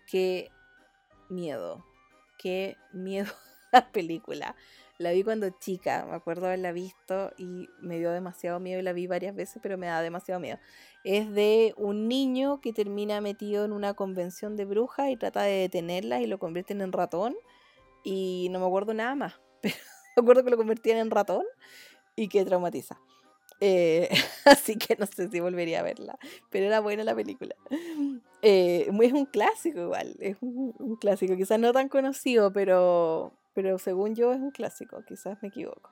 qué miedo, qué miedo la película. La vi cuando chica, me acuerdo haberla visto y me dio demasiado miedo y la vi varias veces, pero me da demasiado miedo. Es de un niño que termina metido en una convención de brujas y trata de detenerlas y lo convierten en ratón. Y no me acuerdo nada más, pero me acuerdo que lo convertían en ratón y que traumatiza. Eh, así que no sé si volvería a verla, pero era buena la película. Eh, es un clásico igual, es un, clásico, quizás no tan conocido, pero, pero según yo es un clásico, quizás me equivoco.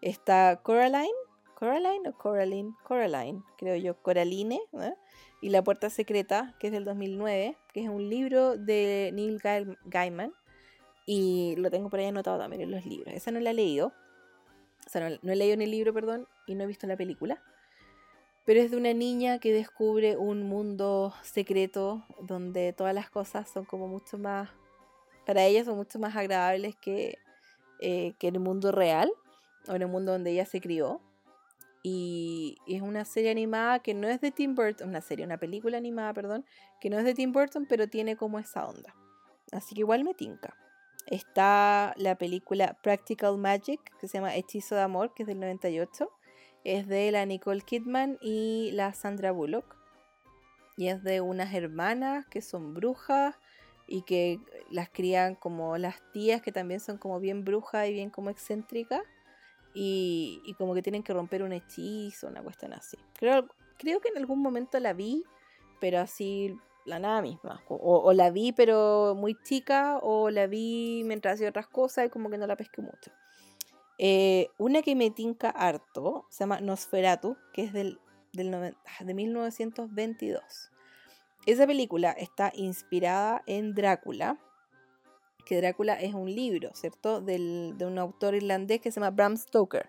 Está Coraline, Coraline o Coraline, Coraline, creo yo, Coraline, ¿eh? y La Puerta Secreta, que es del 2009, que es un libro de Neil Gaiman, y lo tengo por ahí anotado también en los libros. Esa no la he leído, o sea, no, he leído ni el libro, perdón, y no he visto la película. Pero es de una niña que descubre un mundo secreto donde todas las cosas son como mucho más, para ella son mucho más agradables que, eh, que en el mundo real o en el mundo donde ella se crió. Y, es una serie animada que no es de Tim Burton, una serie, una película animada, perdón, que no es de Tim Burton, pero tiene como esa onda. Así que igual me tinca. Está la película Practical Magic, que se llama Hechizo de Amor, que es del 98. Es de la Nicole Kidman y la Sandra Bullock. Y es de unas hermanas que son brujas y que las crían como las tías, que también son como bien brujas y bien como excéntricas. Y, y como que tienen que romper un hechizo, una cuestión así. Creo, creo que en algún momento la vi, pero así la nada misma. O, la vi pero muy chica, o la vi mientras hacía otras cosas y como que no la pesqué mucho. Eh, una que me tinca harto se llama Nosferatu, que es del, del ah, de 1922. Esa película está inspirada en Drácula, que Drácula es un libro, ¿cierto? Del, de un autor irlandés que se llama Bram Stoker.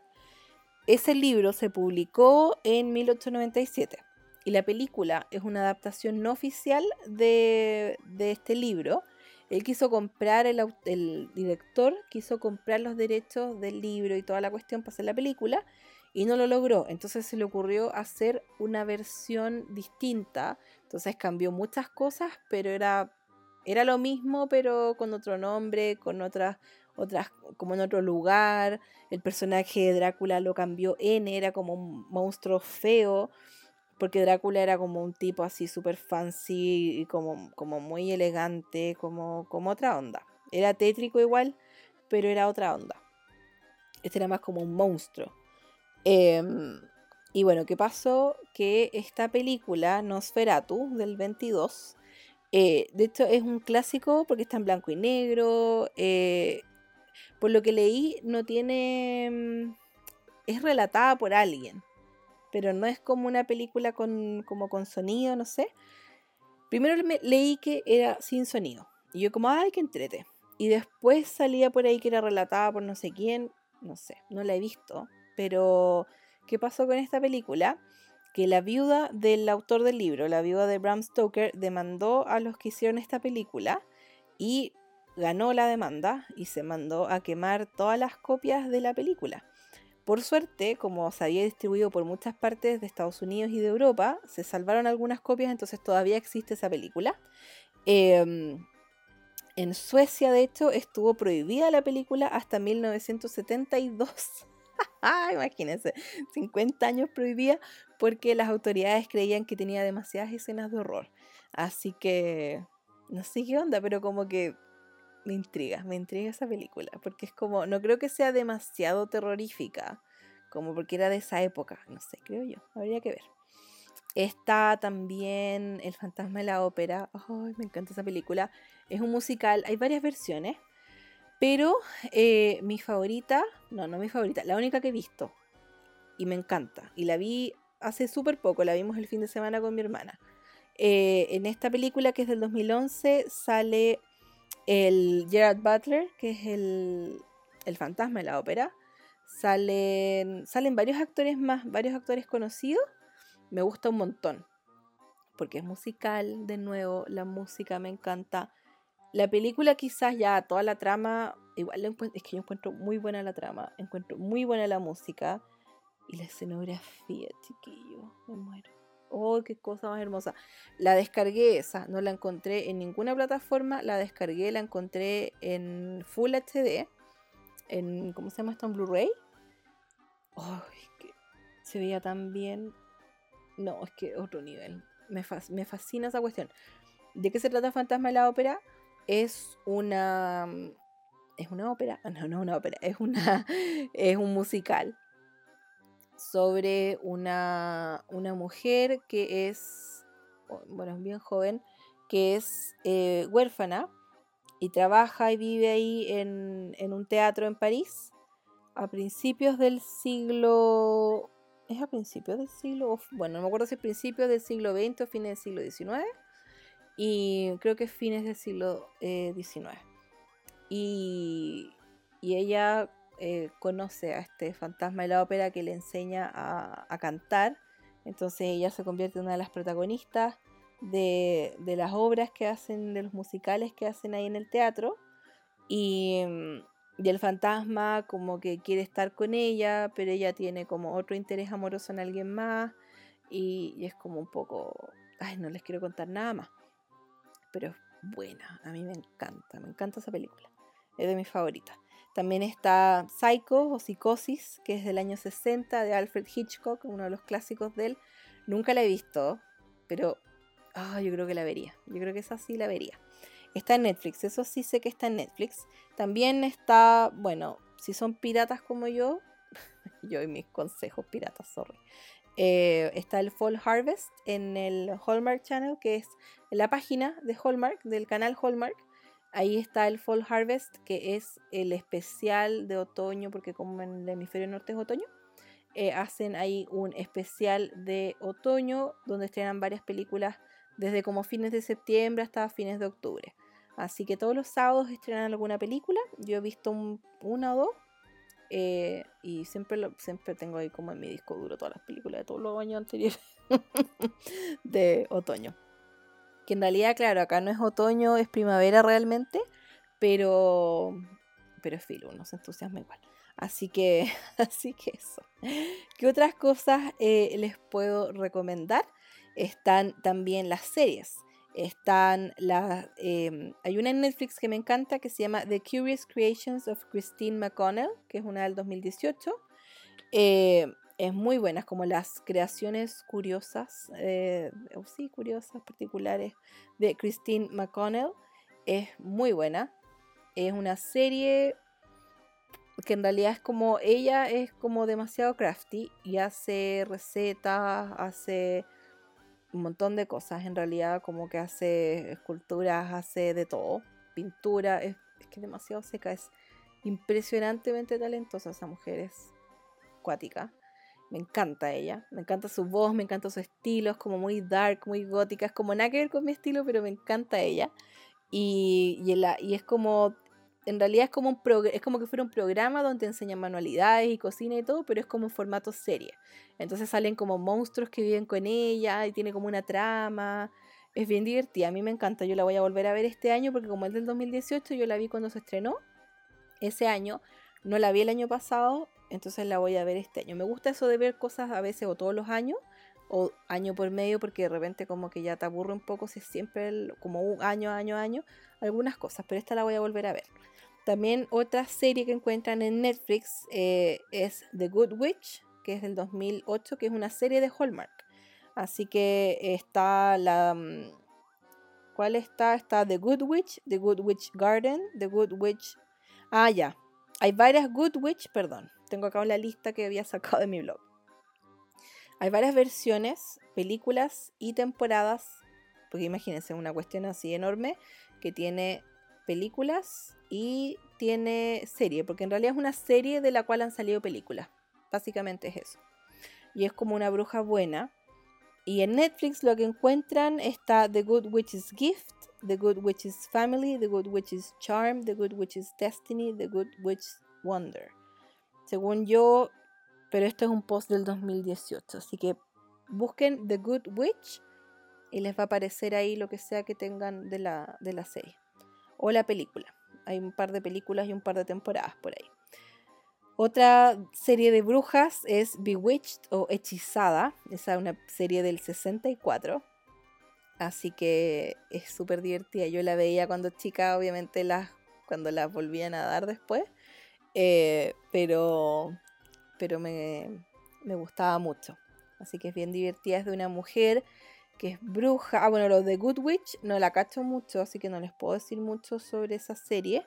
Ese libro se publicó en 1897 y la película es una adaptación no oficial de, este libro. Él quiso comprar, el, el, director quiso comprar los derechos del libro y toda la cuestión para hacer la película y no lo logró. Entonces se le ocurrió hacer una versión distinta. Entonces cambió muchas cosas, pero era, era lo mismo, pero con otro nombre, con otras, otras como en otro lugar. El personaje de Drácula lo cambió N, era como un monstruo feo, porque Drácula era como un tipo así súper fancy y como, como muy elegante, como, como otra onda. Era tétrico igual, pero era otra onda. Este era más como un monstruo. Em, y bueno, ¿qué pasó? Que esta película, Nosferatu, del 22, eh, de hecho es un clásico porque está en blanco y negro. Eh, por lo que leí, no tiene... Mm, es relatada por alguien, pero no es como una película con, como con sonido, no sé. Primero leí que era sin sonido. Y yo como, ay, que entrete. Y después salía por ahí que era relatada por no sé quién, no sé, no la he visto. Pero, ¿qué pasó con esta película? Que la viuda del autor del libro, la viuda de Bram Stoker, demandó a los que hicieron esta película y ganó la demanda y se mandó a quemar todas las copias de la película. Por suerte, como se había distribuido por muchas partes de Estados Unidos y de Europa, se salvaron algunas copias, entonces todavía existe esa película. Em, en Suecia, de hecho, estuvo prohibida la película hasta 1972. Imagínense, 50 años prohibida porque las autoridades creían que tenía demasiadas escenas de horror. Así que, no sé qué onda, pero como que me intriga, me intriga esa película, porque es como, no creo que sea demasiado terrorífica, como porque era de esa época, no sé, creo yo, habría que ver. Está también El fantasma de la ópera, ay, me encanta esa película, es un musical, hay varias versiones, pero eh, mi favorita, no, no mi favorita, la única que he visto, y me encanta, y la vi hace súper poco, la vimos el fin de semana con mi hermana. Eh, en esta película que es del 2011 sale el Gerard Butler, que es el, el fantasma de la ópera. Salen, salen varios actores más, varios actores conocidos. Me gusta un montón. Porque es musical, de nuevo, la música me encanta. La película quizás ya toda la trama, igual es que yo encuentro muy buena la trama, encuentro muy buena la música y la escenografía, chiquillo, me muero. Oh, qué cosa más hermosa. La descargué esa, no la encontré en ninguna plataforma, la descargué, la encontré en Full HD, en, ¿cómo se llama esto? En Blu-ray. Oh, que se veía tan bien. No, es que otro nivel. Me, me fascina esa cuestión. ¿De qué se trata Fantasma de la Ópera? Es una... ¿Es una ópera? No, no es una ópera, es, una, es un musical sobre una, mujer que es, bueno, bien joven, que es eh, huérfana y trabaja y vive ahí en, un teatro en París a principios del siglo... ¿Es a principios del siglo? Bueno, no me acuerdo si es principios del siglo XX o fines del siglo XIX. Y creo que es fines del siglo XIX. Eh, y, y ella eh, conoce a este fantasma de la ópera que le enseña a, cantar. Entonces ella se convierte en una de las protagonistas de, las obras que hacen, de los musicales que hacen ahí en el teatro. Y, y, el fantasma como que quiere estar con ella, pero ella tiene como otro interés amoroso en alguien más. Y es como un poco... Ay, no les quiero contar nada más. Pero es buena, a mí me encanta, me encanta esa película. Es de mis favoritas. También está Psycho o Psicosis, que es del año 60 de Alfred Hitchcock, uno de los clásicos de él. Nunca la he visto, pero ah, yo creo que la vería. Yo creo que esa sí la vería. Está en Netflix, eso sí sé que está en Netflix. También está, bueno, si son piratas como yo, yo y mis consejos piratas, sorry. Eh, está el Fall Harvest en el Hallmark Channel, que es la página de Hallmark, del canal Hallmark. Ahí está el Fall Harvest, que es el especial de otoño, porque como en el hemisferio norte es otoño, eh, hacen ahí un especial de otoño donde estrenan varias películas desde como fines de septiembre hasta fines de octubre. Así que todos los sábados estrenan alguna película. Yo he visto una o dos. Eh, y siempre, siempre tengo ahí como en mi disco duro todas las películas de todos los años anteriores de otoño que en realidad, claro, acá no es otoño, es primavera realmente, pero, pero es filo, uno se entusiasma igual. Así que, así que eso. ¿Qué otras cosas eh, les puedo recomendar? Están también las series. Están las. Em, hay una en Netflix que me encanta que se llama The Curious Creations of Christine McConnell, que es una del 2018. Eh, es muy buena, es como las creaciones curiosas, eh, sí, curiosas, particulares de Christine McConnell. Es muy buena. Es una serie que en realidad es como, ella es como demasiado crafty y hace recetas, hace un montón de cosas, en realidad como que hace esculturas, hace de todo, pintura, es, que es demasiado seca, es impresionantemente talentosa esa mujer, es cuática. Me encanta ella, me encanta su voz, me encanta su estilo, es como muy dark, muy gótica, es como nada que ver con mi estilo, pero me encanta ella. Y, y, y es como en realidad es como, un es como que fuera un programa donde enseñan manualidades y cocina y todo, pero es como un formato serie. Entonces salen como monstruos que viven con ella y tiene como una trama. Es bien divertida, a mí me encanta. Yo la voy a volver a ver este año porque como es del 2018, yo la vi cuando se estrenó ese año. No la vi el año pasado, entonces la voy a ver este año. Me gusta eso de ver cosas a veces o todos los años o año por medio porque de repente como que ya te aburre un poco si es siempre como un año, año, año, algunas cosas, pero esta la voy a volver a ver. También otra serie que encuentran en Netflix eh, es The Good Witch, que es del 2008, que es una serie de Hallmark. Así que está la... Mm, ¿Cuál está? Está The Good Witch, The Good Witch Garden, The Good Witch... Ah, ya. Hay varias Good Witch, perdón. Tengo acá una lista que había sacado de mi blog. Hay varias versiones, películas y temporadas, porque imagínense una cuestión así enorme que tiene películas y tiene serie, porque en realidad es una serie de la cual han salido películas. Básicamente es eso. Y es como una bruja buena. Y en Netflix lo que encuentran está The Good Witch's Gift, The Good Witch's Family, The Good Witch's Charm, The Good Witch's Destiny, The Good Witch's Wonder. Según yo, pero esto es un post del 2018, así que busquen The Good Witch y les va a aparecer ahí lo que sea que tengan de la, de la serie o la película. Hay un par de películas y un par de temporadas por ahí. Otra serie de brujas es Bewitched o Hechizada. Esa es una serie del 64. Así que es súper divertida. Yo la veía cuando chica, obviamente las, cuando las volvían a dar después. Eh, pero pero me, me gustaba mucho. Así que es bien divertida. Es de una mujer que es bruja. Ah, bueno, lo de Good Witch no la cacho mucho, así que no les puedo decir mucho sobre esa serie.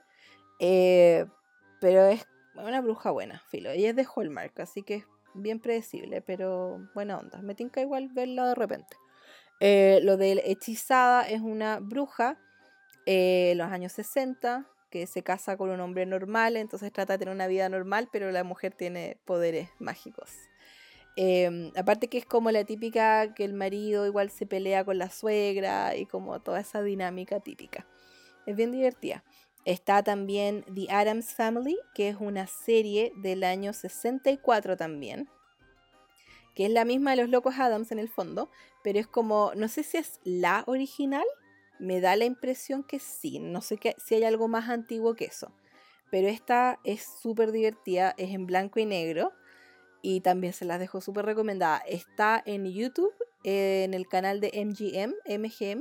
Eh, pero es una bruja buena, filo. Ella es de Hallmark, así que es bien predecible, pero buena onda. Me tinca igual verla de repente. Eh, lo de Hechizada es una bruja eh, en los años 60 que se casa con un hombre normal, entonces trata de tener una vida normal, pero la mujer tiene poderes mágicos. Em, aparte que es como la típica que el marido igual se pelea con la suegra y como toda esa dinámica típica. Es bien divertida. Está también The Adams Family, que es una serie del año 64 también, que es la misma de los locos Adams en el fondo, pero es como, no sé si es la original, me da la impresión que sí, no sé si hay algo más antiguo que eso, pero esta es súper divertida, es en blanco y negro y también se las dejo súper recomendada. Está en YouTube, en el canal de MGM, MGM.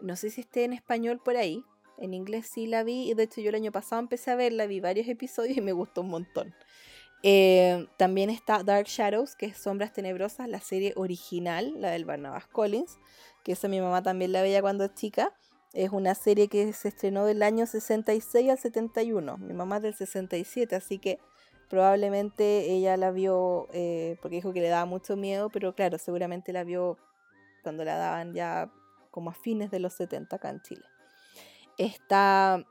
No sé si esté en español por ahí. En inglés sí la vi. Y de hecho yo el año pasado empecé a verla, vi varios episodios y me gustó un montón. Eh, también está Dark Shadows, que es Sombras Tenebrosas, la serie original, la del Barnabas Collins, que esa mi mamá también la veía cuando chica. Es una serie que se estrenó del año 66 al 71. Mi mamá es del 67, así que probablemente ella la vio eh, porque dijo que le daba mucho miedo, pero claro, seguramente la vio cuando la daban ya como a fines de los 70 acá en Chile. Está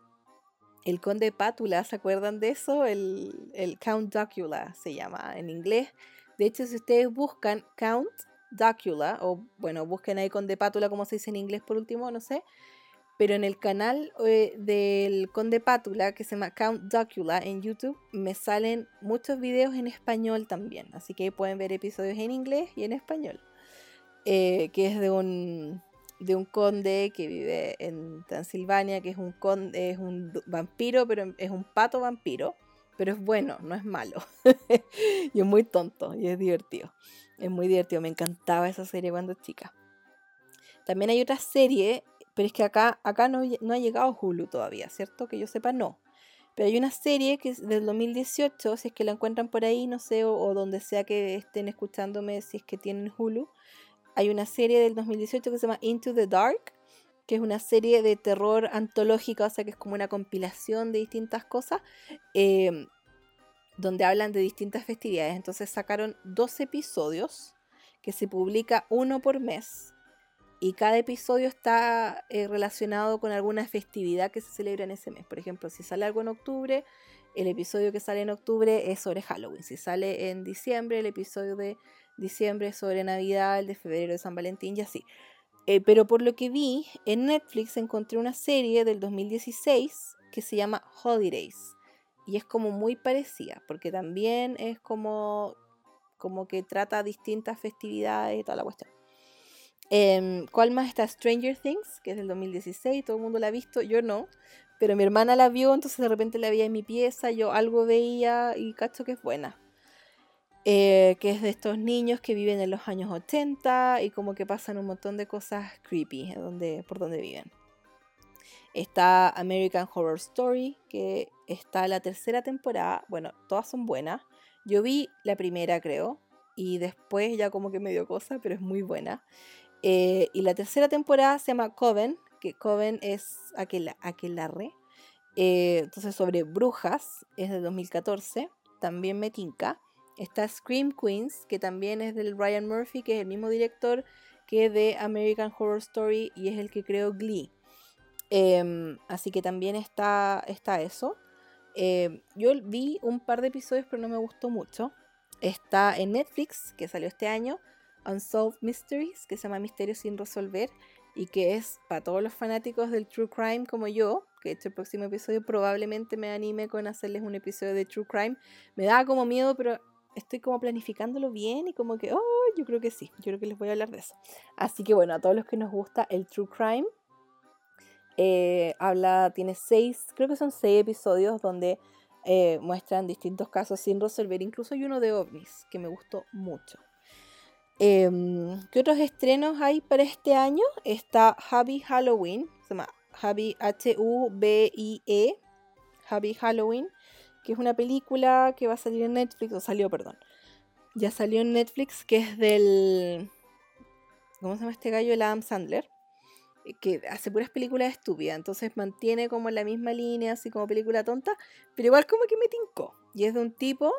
el conde Pátula, ¿se acuerdan de eso? El, Count Dracula se llama en inglés. De hecho, si ustedes buscan Count Dracula, o bueno, busquen ahí conde Pátula, como se dice en inglés por último, no sé, pero en el canal eh, del Conde Pátula, que se llama Count Docula en YouTube, me salen muchos videos en español también. Así que pueden ver episodios en inglés y en español. Eh, que es de un, de un conde que vive en Transilvania, que es un conde, es un vampiro, pero es un pato vampiro. Pero es bueno, no es malo. y es muy tonto y es divertido. Es muy divertido. Me encantaba esa serie cuando chica. También hay otra serie, pero es que acá, acá no, no ha llegado Hulu todavía, ¿cierto? Que yo sepa, no. Pero hay una serie que es del 2018, si es que la encuentran por ahí, no sé, o, donde sea que estén escuchándome, si es que tienen Hulu. Hay una serie del 2018 que se llama Into the Dark, que es una serie de terror antológica, o sea que es como una compilación de distintas cosas, em, donde hablan de distintas festividades. Entonces sacaron dos episodios que se publica uno por mes y cada episodio está eh, relacionado con alguna festividad que se celebra en ese mes. Por ejemplo, si sale algo en octubre, el episodio que sale en octubre es sobre Halloween. Si sale en diciembre, el episodio de diciembre sobre Navidad, el de febrero de San Valentín y así. Eh, pero por lo que vi, en Netflix encontré una serie del 2016 que se llama Holidays. Y es como muy parecida, porque también es como, como que trata distintas festividades y toda la cuestión. Em, ¿Cuál más está? Stranger Things, que es del 2016, todo el mundo la ha visto, yo no, pero mi hermana la vio, entonces de repente la veía en mi pieza, yo algo veía y cacho que es buena. Eh, que es de estos niños que viven en los años 80 y como que pasan un montón de cosas creepy donde, por donde viven. Está American Horror Story, que está la tercera temporada, bueno, todas son buenas. Yo vi la primera, creo, y después ya como que me dio cosa, pero es muy buena. Eh, y la tercera temporada se llama Coven, que Coven es aquel, aquelarre. Eh, entonces sobre brujas, es de 2014, también me tinca. Está Scream Queens, que también es del Ryan Murphy, que es el mismo director que de American Horror Story y es el que creó Glee. Em, así que también está, está eso. Em, yo vi un par de episodios, pero no me gustó mucho. Está en Netflix, que salió este año, Unsolved Mysteries, que se llama Misterios sin resolver y que es para todos los fanáticos del True Crime como yo, que este próximo episodio probablemente me anime con hacerles un episodio de True Crime. Me da como miedo, pero estoy como planificándolo bien y como que, oh, yo creo que sí, yo creo que les voy a hablar de eso. Así que bueno, a todos los que nos gusta el True Crime, eh, habla, tiene seis, creo que son seis episodios donde eh, muestran distintos casos sin resolver, incluso hay uno de ovnis que me gustó mucho. Em, ¿Qué otros estrenos hay para este año? Está Happy Halloween, se llama Happy H-U-B-I-E, Happy Halloween, que es una película que va a salir en Netflix, o salió, perdón. Ya salió en Netflix, que es del. ¿Cómo se llama este gallo? El Adam Sandler. Eh, que hace puras películas estúpidas, entonces mantiene como la misma línea, así como película tonta, pero igual como que me tincó. Y es de un tipo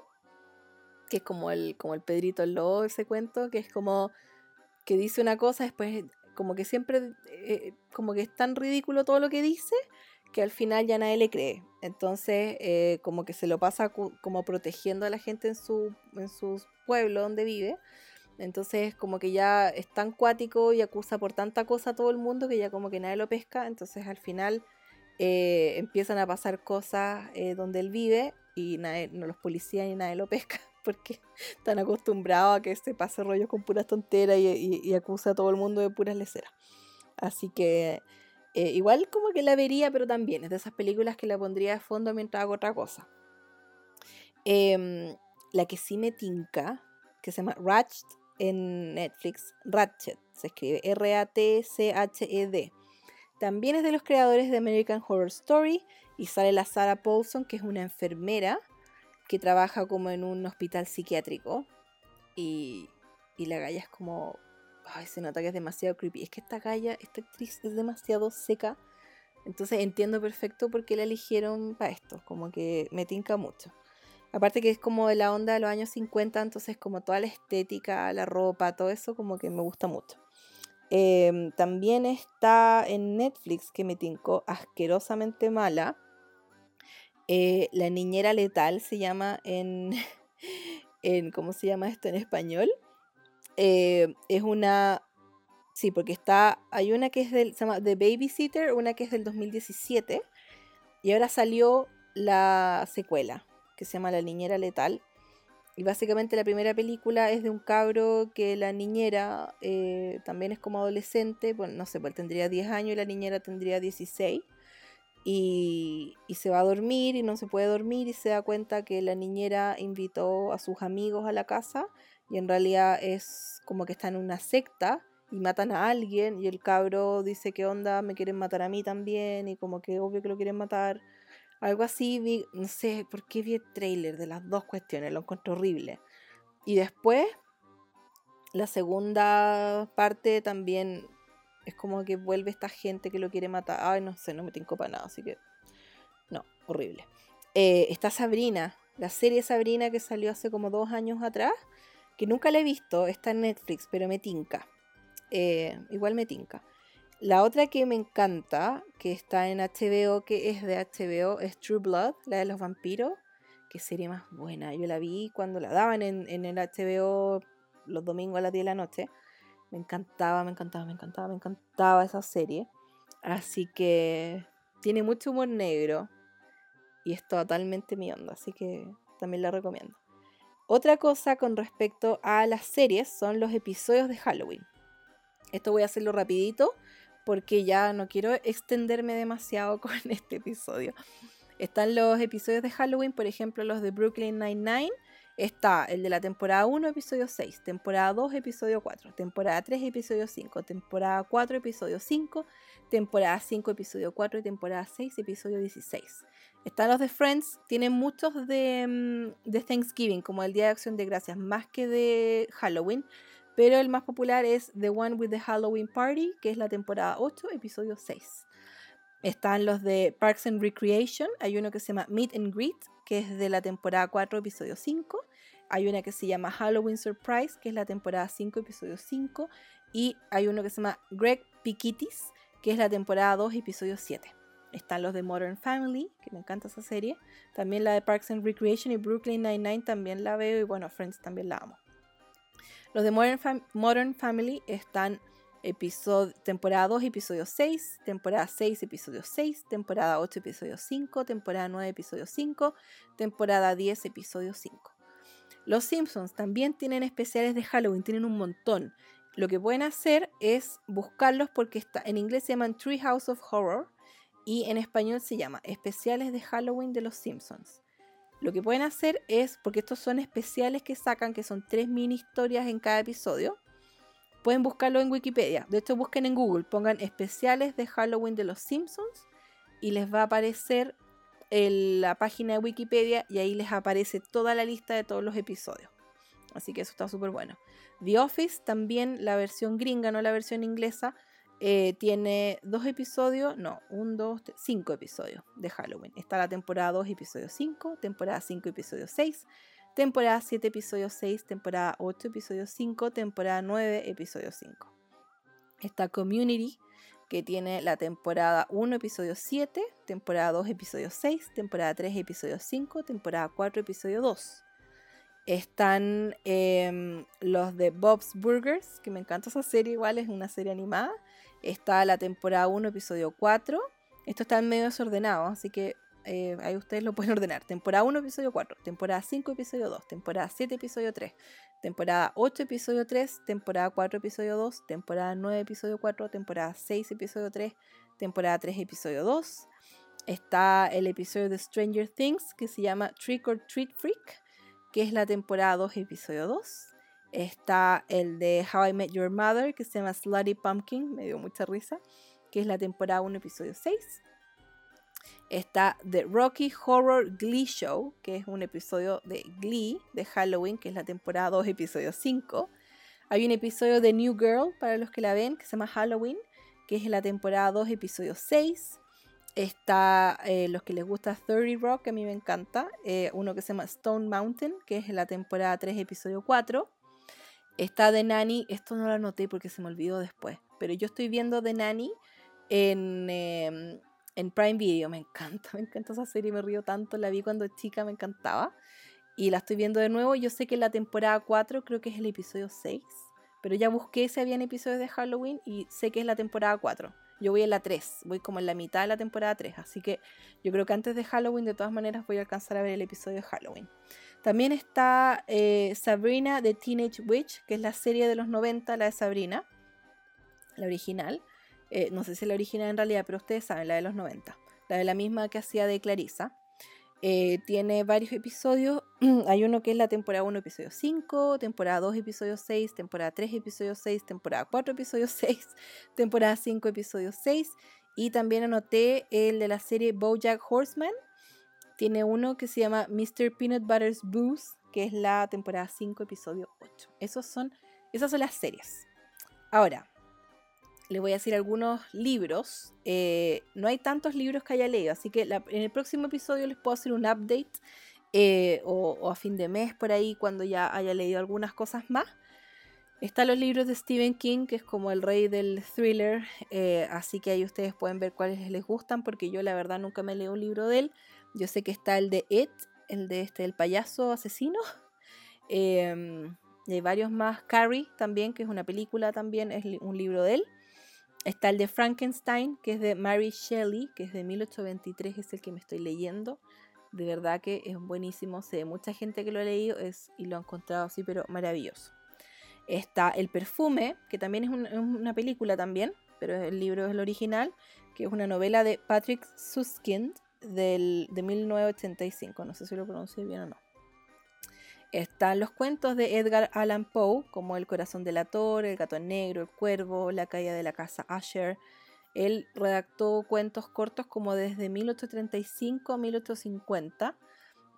que es como el, como el Pedrito el Lobo, ese cuento, que es como que dice una cosa, después como que siempre, eh, como que es tan ridículo todo lo que dice, que al final ya nadie le cree. Entonces, eh, como que se lo pasa como protegiendo a la gente en su, en su pueblo donde vive. Entonces, como que ya es tan cuático y acusa por tanta cosa a todo el mundo que ya como que nadie lo pesca. Entonces, al final eh, empiezan a pasar cosas donde él vive y nadie, no los policías ni nadie lo pesca porque están acostumbrados a que se pase rollo con puras tonteras y, acusa a todo el mundo de puras leceras. Así que eh, igual como que la vería, pero también es de esas películas que la pondría de fondo mientras hago otra cosa. Em, la que sí me tinca, que se llama Ratchet en Netflix, Ratchet, se escribe R-A-T-C-H-E-D. También es de los creadores de American Horror Story y sale la Sarah Paulson, que es una enfermera que trabaja como en un hospital psiquiátrico y, y la galla es como, ay, se nota que es demasiado creepy. Es que esta galla, esta actriz es demasiado seca, entonces entiendo perfecto por qué la eligieron para esto, como que me tinca mucho. Aparte que es como de la onda de los años 50, entonces como toda la estética, la ropa, todo eso como que me gusta mucho. Em, también está en Netflix que me tincó asquerosamente mala eh, la niñera letal se llama en, en, ¿cómo se llama esto en español? Eh, es una, sí, porque está, hay una que es del, se llama The Babysitter, una que es del 2017, y ahora salió la secuela, que se llama La niñera letal. Y básicamente la primera película es de un cabro que la niñera eh, también es como adolescente, bueno, no sé, pues tendría 10 años y la niñera tendría 16 y, se va a dormir y no se puede dormir y se da cuenta que la niñera invitó a sus amigos a la casa y en realidad es como que está en una secta y matan a alguien y el cabro dice que onda, me quieren matar a mí también y como que obvio que lo quieren matar. Algo así, vi, no sé por qué vi el trailer de las dos cuestiones, lo encuentro horrible. Y después, la segunda parte también es como que vuelve esta gente que lo quiere matar. Ay, no sé, no me tengo para nada, así que no, horrible. Eh, está Sabrina, la serie Sabrina que salió hace como dos años atrás, que nunca la he visto, está en Netflix, pero me tinca. Eh, igual me tinca. La otra que me encanta, que está en HBO, que es de HBO, es True Blood, la de los vampiros. Qué serie más buena. Yo la vi cuando la daban en, en el HBO los domingos a las 10 de la noche. Me encantaba, me encantaba, me encantaba, me encantaba esa serie. Así que tiene mucho humor negro y es totalmente mi onda, así que también la recomiendo. Otra cosa con respecto a las series son los episodios de Halloween. Esto voy a hacerlo rapidito porque ya no quiero extenderme demasiado con este episodio. Están los episodios de Halloween, por ejemplo, los de Brooklyn Nine-Nine. Está el de la temporada 1, episodio 6, temporada 2, episodio 4, temporada 3, episodio 5, temporada 4, episodio 5, temporada 5, episodio 4 y temporada 6, episodio 16. Están los de Friends, tienen muchos de, mm, de Thanksgiving, como el Día de Acción de Gracias, más que de Halloween. Pero el más popular es The One with the Halloween Party, que es la temporada 8, episodio 6. Están los de Parks and Recreation, hay uno que se llama Meet and Greet, que es de la temporada 4, episodio 5. Hay una que se llama Halloween Surprise, que es la temporada 5, episodio 5. Y hay uno que se llama Greg Pikitis, que es la temporada 2, episodio 7. Están los de Modern Family, que me encanta esa serie. También la de Parks and Recreation y Brooklyn Nine-Nine también la veo. Y bueno, Friends también la amo. Los de Modern, Family están temporada 2, episodio 6, temporada 6, episodio 6, temporada 8, episodio 5, temporada 9, episodio 5, temporada 10, episodio 5. Los Simpsons también tienen especiales de Halloween, tienen un montón. Lo que pueden hacer es buscarlos porque está, en inglés se llaman Tree House of Horror y en español se llama Especiales de Halloween de los Simpsons. Lo que pueden hacer es, porque estos son especiales que sacan, que son tres mini historias en cada episodio, pueden buscarlo en Wikipedia. De hecho, busquen en Google, pongan especiales de Halloween de los Simpsons y les va a aparecer la página de Wikipedia y ahí les aparece toda la lista de todos los episodios. Así que eso está súper bueno. The Office, también la versión gringa, no la versión inglesa, eh, tiene dos episodios, no, un, dos, cinco episodios de Halloween. Está la temporada 2, episodio 5, temporada 5, episodio 6, temporada 7, episodio 6, temporada 8, episodio 5, temporada 9, episodio 5. Está Community, que tiene la temporada 1, episodio 7, temporada 2, episodio 6, temporada 3, episodio 5, temporada 4, episodio 2. Están em, los de Bob's Burgers, que me encanta esa serie, igual es una serie animada Está la temporada 1, episodio 4. Esto está medio desordenado, así que eh, ahí ustedes lo pueden ordenar. Temporada 1, episodio 4. Temporada 5, episodio 2. Temporada 7, episodio 3. Temporada 8, episodio 3. Temporada 4, episodio 2. Temporada 9, episodio 4. Temporada 6, episodio 3. Temporada 3, episodio 2. Está el episodio de Stranger Things que se llama Trick or Treat Freak, que es la temporada 2, episodio 2. Está el de How I Met Your Mother, que se llama Slutty Pumpkin, me dio mucha risa, que es la temporada 1, episodio 6. Está The Rocky Horror Glee Show, que es un episodio de Glee de Halloween, que es la temporada 2, episodio 5. Hay un episodio de New Girl, para los que la ven, que se llama Halloween, que es la temporada 2, episodio 6. Está eh, los que les gusta 30 Rock, que a mí me encanta. Eh, uno que se llama Stone Mountain, que es la temporada 3, episodio 4. Está The Nanny, esto no lo anoté porque se me olvidó después, pero yo estoy viendo The Nanny en, em, en Prime Video, me encanta, me encanta esa serie, me río tanto, la vi cuando chica, me encantaba. Y la estoy viendo de nuevo, yo sé que la temporada 4 creo que es el episodio 6, pero ya busqué si habían episodios de Halloween y sé que es la temporada 4. Yo voy en la 3, voy como en la mitad de la temporada 3, así que yo creo que antes de Halloween de todas maneras voy a alcanzar a ver el episodio de Halloween. También está eh, Sabrina the Teenage Witch, que es la serie de los 90, la de Sabrina, la original. Eh, no sé si es la original en realidad, pero ustedes saben, la de los 90. La de la misma que hacía de Clarissa. Eh, tiene varios episodios. Hay uno que es la temporada 1, episodio 5, temporada 2, episodio 6, temporada 3, episodio 6, temporada 4, episodio 6, temporada 5, episodio 6. Y también anoté el de la serie Bojack Horseman. Tiene uno que se llama Mr. Peanut Butter's Booze, que es la temporada 5, episodio 8. Esos son, esas son las series. Ahora, les voy a decir algunos libros. Eh, no hay tantos libros que haya leído, así que en el próximo episodio les puedo hacer un update eh, o, a fin de mes por ahí cuando ya haya leído algunas cosas más. Están los libros de Stephen King, que es como el rey del thriller, eh, así que ahí ustedes pueden ver cuáles les gustan, porque yo la verdad nunca me leí un libro de él. Yo sé que está el de It, el de este, el payaso asesino. Em, y hay varios más. Carrie también, que es una película también, es un libro de él. Está el de Frankenstein, que es de Mary Shelley, que es de 1823, es el que me estoy leyendo. De verdad que es buenísimo. Sé mucha gente que lo ha leído es, y lo ha encontrado así, pero maravilloso. Está El Perfume, que también es, una película también, pero el libro es el original, que es una novela de Patrick Suskind del, de 1985. No sé si lo pronuncié bien o no. Están los cuentos de Edgar Allan Poe, como El corazón de la torre, El gato negro, El cuervo, La caída de la casa Asher. Él redactó cuentos cortos como desde 1835 a 1850.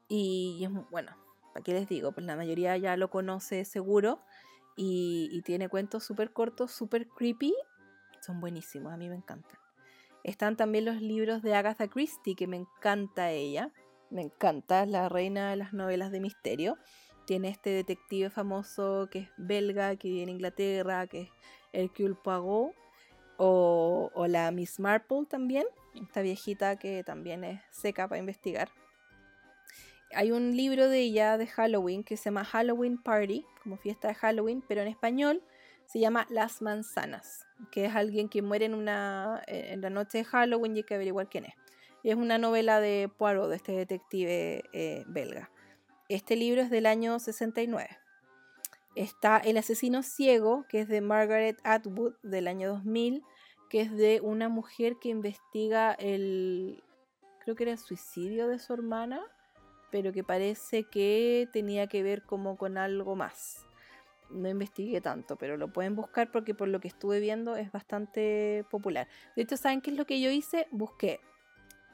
Y, bueno, ¿para qué les digo? Pues la mayoría ya lo conoce seguro. Y, tiene cuentos súper cortos, súper creepy. Son buenísimos, a mí me encantan. Están también los libros de Agatha Christie, que me encanta ella. Me encanta, es la reina de las novelas de misterio tiene este detective famoso que es belga, que vive en Inglaterra, que es Hercule Poirot, o, o la Miss Marple también, esta viejita que también es seca para investigar. Hay un libro de ella de Halloween que se llama Halloween Party, como fiesta de Halloween, pero en español se llama Las Manzanas, que es alguien que muere en, una, en la noche de Halloween y hay que averiguar quién es. Y es una novela de Poirot, de este detective eh, belga. Este libro es del año 69. Está El asesino ciego, que es de Margaret Atwood, del año 2000, que es de una mujer que investiga el, creo que era el suicidio de su hermana, pero que parece que tenía que ver como con algo más. No investigué tanto, pero lo pueden buscar porque por lo que estuve viendo es bastante popular. De hecho, ¿saben qué es lo que yo hice? Busqué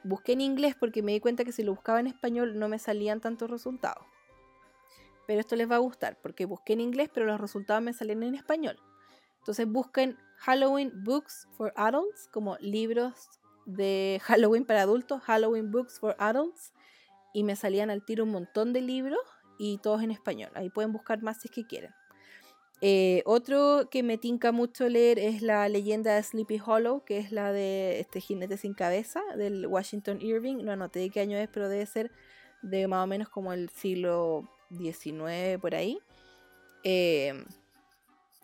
Busqué en inglés porque me di cuenta que si lo buscaba en español no me salían tantos resultados. Pero esto les va a gustar porque busqué en inglés, pero los resultados me salen en español. Entonces busquen Halloween Books for Adults como libros de Halloween para adultos, Halloween Books for Adults, y me salían al tiro un montón de libros y todos en español. Ahí pueden buscar más si es que quieren. Eh, otro que me tinca mucho leer es la leyenda de Sleepy Hollow, que es la de este jinete sin cabeza del Washington Irving. No anoté de qué año es, pero debe ser de más o menos como el siglo XIX por ahí. Eh,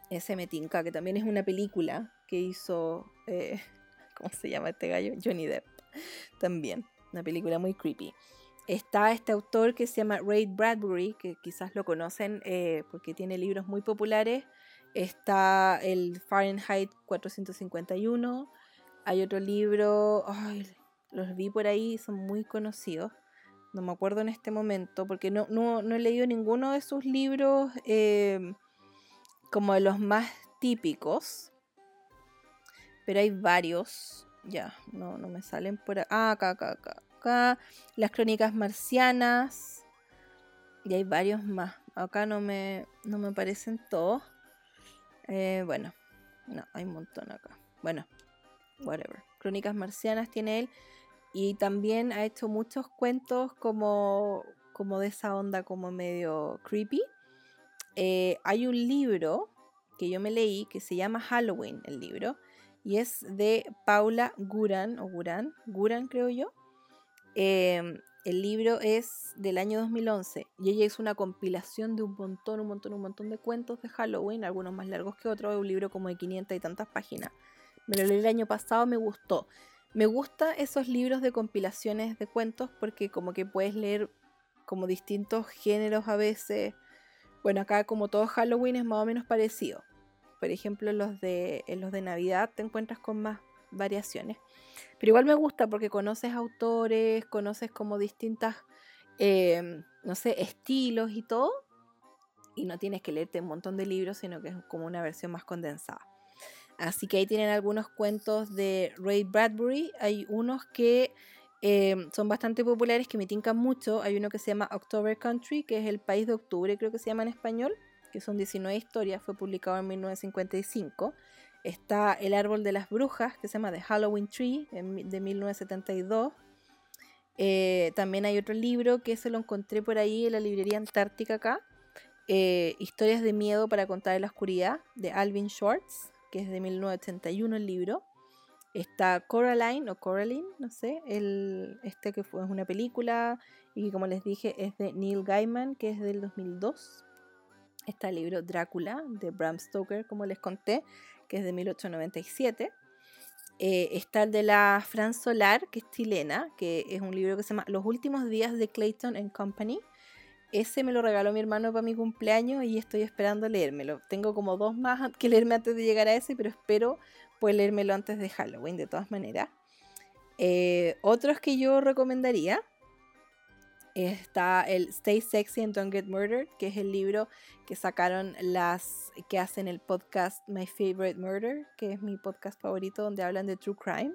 ese me tinca, que también es una película que hizo, eh, ¿cómo se llama este gallo? Johnny Depp. También, una película muy creepy. Está este autor que se llama Ray Bradbury, que quizás lo conocen eh, porque tiene libros muy populares. Está el Fahrenheit 451. Hay otro libro, los vi por ahí, son muy conocidos. No me acuerdo en este momento porque no, no, he leído ninguno de sus libros eh, como de los más típicos. Pero hay varios. Ya, no, no me salen por Ah, acá, acá, acá las crónicas marcianas, y hay varios más. Acá no me, no me aparecen todos. Eh, bueno, no, hay un montón acá. Bueno, whatever. Crónicas marcianas tiene él. Y también ha hecho muchos cuentos como, como de esa onda como medio creepy. Eh, hay un libro que yo me leí que se llama Halloween, el libro. Y es de Paula Guran, o Guran, Guran creo yo. Em, el libro es del año 2011 y ella hizo una compilación de un montón, un montón, un montón de cuentos de Halloween, algunos más largos que otros, un libro como de 500 y tantas páginas. Me lo leí el año pasado, me gustó. Me gustan esos libros de compilaciones de cuentos porque como que puedes leer como distintos géneros a veces. Bueno, acá como todo Halloween es más o menos parecido. Por ejemplo, los de, en los de Navidad te encuentras con más variaciones. Pero igual me gusta porque conoces autores, conoces como distintas em, no sé, estilos y todo. Y no tienes que leerte un montón de libros, sino que es como una versión más condensada. Así que ahí tienen algunos cuentos de Ray Bradbury. Hay unos que em, son bastante populares, que me tincan mucho. Hay uno que se llama October Country, que es el país de octubre, creo que se llama en español, que son 19 historias, fue publicado en 1955. Está El árbol de las brujas, que se llama The Halloween Tree, de 1972. Eh, también hay otro libro que se lo encontré por ahí en la librería Antártica acá. Eh, Historias de miedo para contar en la oscuridad, de Alvin Schwartz que es de 1981 el libro. Está Coraline o Coraline, no sé, el, este que fue una película y que como les dije es de Neil Gaiman, que es del 2002. Está el libro Drácula de Bram Stoker, como les conté, que es de 1897. Eh, está el de la Fran Solar, que es chilena, que es un libro que se llama Los últimos días de Clayton and Company, ese me lo regaló mi hermano para mi cumpleaños y estoy esperando leérmelo. Tengo como dos más que leerme antes de llegar a ese, pero espero poder leérmelo antes de Halloween, de todas maneras. Eh, otros que yo recomendaría está el Stay Sexy and Don't Get Murdered, que es el libro que sacaron las que hacen el podcast My Favorite Murder, que es mi podcast favorito donde hablan de true crime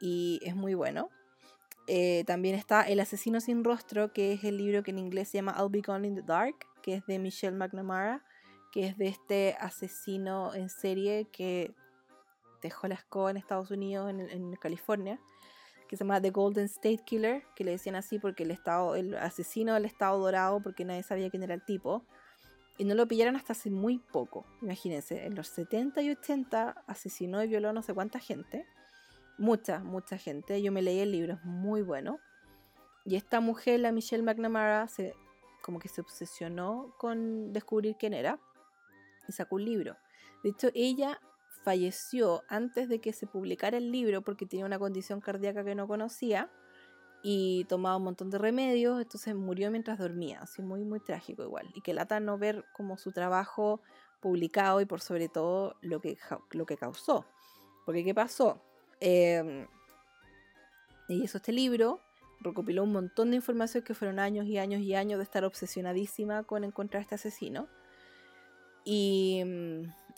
y es muy bueno. Eh, también está El asesino sin rostro, que es el libro que en inglés se llama I'll Be Gone in the Dark, que es de Michelle McNamara, que es de este asesino en serie que dejó la escoba en Estados Unidos, en, California, que se llama The Golden State Killer, que le decían así porque el, estado, el asesino del Estado Dorado, porque nadie sabía quién era el tipo. Y no lo pillaron hasta hace muy poco. Imagínense, en los 70 y 80 asesinó y violó no sé cuánta gente mucha, mucha gente. Yo me leí el libro, es muy bueno. Y esta mujer, la Michelle McNamara, se, como que se obsesionó con descubrir quién era y sacó un libro. De hecho, ella falleció antes de que se publicara el libro porque tenía una condición cardíaca que no conocía y tomaba un montón de remedios, entonces murió mientras dormía, así muy, muy trágico igual. Y que lata no ver como su trabajo publicado y por sobre todo lo que, lo que causó. Porque ¿qué pasó? Eh, y hizo este libro, recopiló un montón de información que fueron años y años y años de estar obsesionadísima con encontrar a este asesino. Y,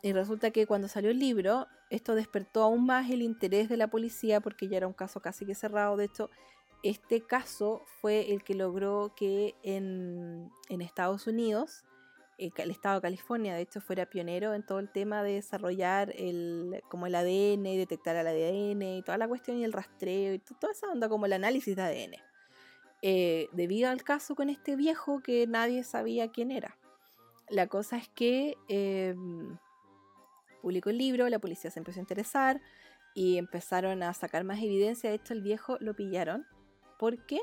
y, resulta que cuando salió el libro, esto despertó aún más el interés de la policía porque ya era un caso casi que cerrado. De hecho, este caso fue el que logró que en, en Estados Unidos eh, el estado de California, de hecho, fuera pionero en todo el tema de desarrollar el, como el ADN detectar el ADN y toda la cuestión y el rastreo y toda esa onda como el análisis de ADN. Eh, debido al caso con este viejo que nadie sabía quién era. La cosa es que em, publicó el libro, la policía se empezó a interesar y empezaron a sacar más evidencia. De hecho, el viejo lo pillaron porque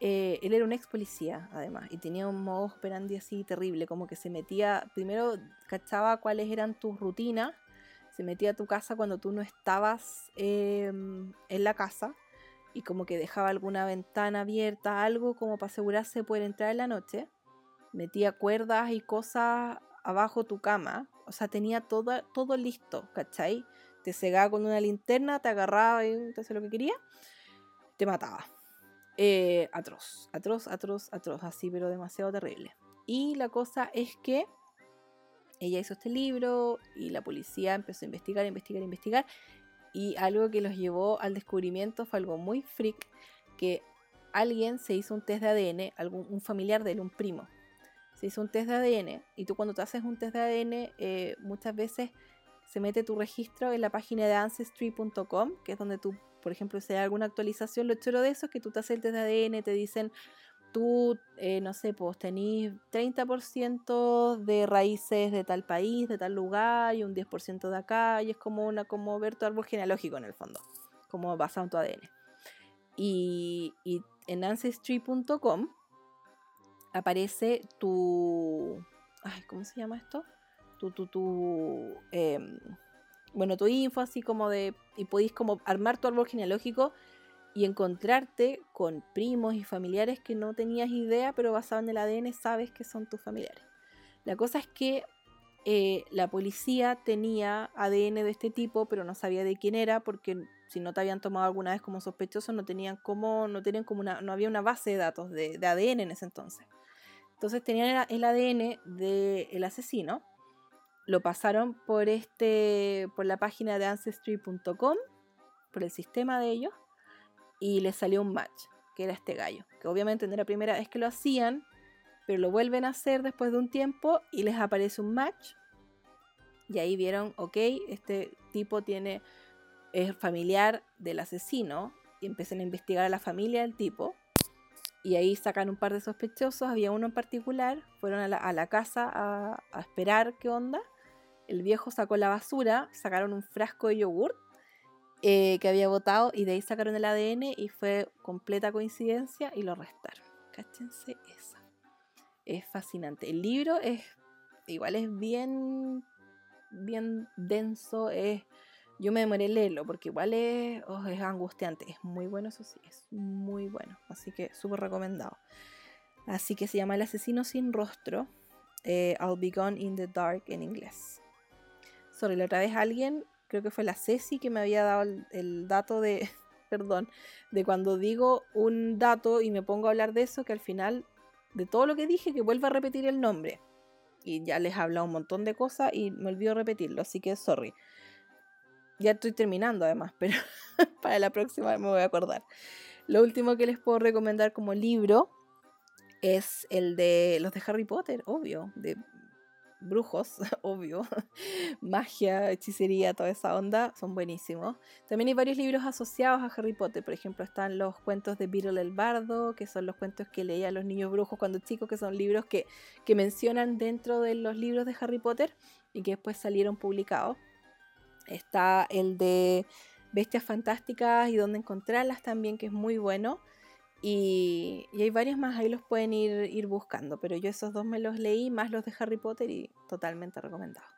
eh, él era un ex policía, además, y tenía un modo operandi así terrible, como que se metía, primero cachaba cuáles eran tus rutinas, se metía a tu casa cuando tú no estabas em, en la casa, y como que dejaba alguna ventana abierta, algo como para asegurarse de poder entrar en la noche, metía cuerdas y cosas abajo tu cama, o sea, tenía todo, todo listo, ¿cachai? Te cegaba con una linterna, te agarraba y te hacía lo que quería, te mataba eh, atroz, atroz, atroz, atroz, así, pero demasiado terrible. Y la cosa es que ella hizo este libro y la policía empezó a investigar, investigar, investigar. Y algo que los llevó al descubrimiento fue algo muy freak, que alguien se hizo un test de ADN, algún, un familiar de él, un primo. Se hizo un test de ADN y tú cuando te haces un test de ADN eh, muchas veces se mete tu registro en la página de ancestry.com, que es donde tú por ejemplo, si hay alguna actualización, lo chulo de eso es que tú te haces el test de ADN, te dicen, tú, eh, no sé, pues tenés 30% de raíces de tal país, de tal lugar, y un 10% de acá, y es como, una, como ver tu árbol genealógico en el fondo, como basado en tu ADN. Y, y en ancestry.com aparece tu... ¿cómo se llama esto? Tu, tu, tu... Em, bueno, tu info así como de, y podéis como armar tu árbol genealógico y encontrarte con primos y familiares que no tenías idea, pero basado en el ADN sabes que son tus familiares. La cosa es que eh, la policía tenía ADN de este tipo, pero no sabía de quién era porque si no te habían tomado alguna vez como sospechoso, no tenían como, no tenían como una, no había una base de datos de, ADN en ese entonces. Entonces tenían el, ADN del asesino, lo pasaron por este, por la página de ancestry.com, por el sistema de ellos, y les salió un match, que era este gallo, que obviamente no era la primera vez que lo hacían, pero lo vuelven a hacer después de un tiempo y les aparece un match. Y ahí vieron, ok, este tipo tiene es familiar del asesino y empiezan a investigar a la familia del tipo. Y ahí sacan un par de sospechosos, había uno en particular, fueron a la, casa a, esperar qué onda. El viejo sacó la basura, sacaron un frasco de yogur eh, que había botado y de ahí sacaron el ADN y fue completa coincidencia y lo arrestaron. Cáchense esa. Es fascinante. El libro es igual es bien bien denso, es yo me demoré leerlo porque igual es, oh, es angustiante. Es muy bueno, eso sí, es muy bueno. Así que súper recomendado. Así que se llama El asesino sin rostro. Eh, I'll be gone in the dark en inglés. Sorry, la otra vez alguien, creo que fue la Ceci que me había dado el, dato de, perdón, de cuando digo un dato y me pongo a hablar de eso, que al final de todo lo que dije, que vuelva a repetir el nombre. Y ya les he hablado un montón de cosas y me olvido repetirlo, así que sorry. Ya estoy terminando además, pero para la próxima me voy a acordar. Lo último que les puedo recomendar como libro es el de los de Harry Potter, obvio, de brujos, obvio, magia, hechicería, toda esa onda, son buenísimos. También hay varios libros asociados a Harry Potter, por ejemplo están los cuentos de Beetle el Bardo, que son los cuentos que leía los niños brujos cuando chicos, que son libros que, que mencionan dentro de los libros de Harry Potter y que después salieron publicados. Está el de Bestias Fantásticas y dónde encontrarlas también, que es muy bueno. Y, hay varios más, ahí los pueden ir, ir buscando, pero yo esos dos me los leí, más los de Harry Potter y totalmente recomendados.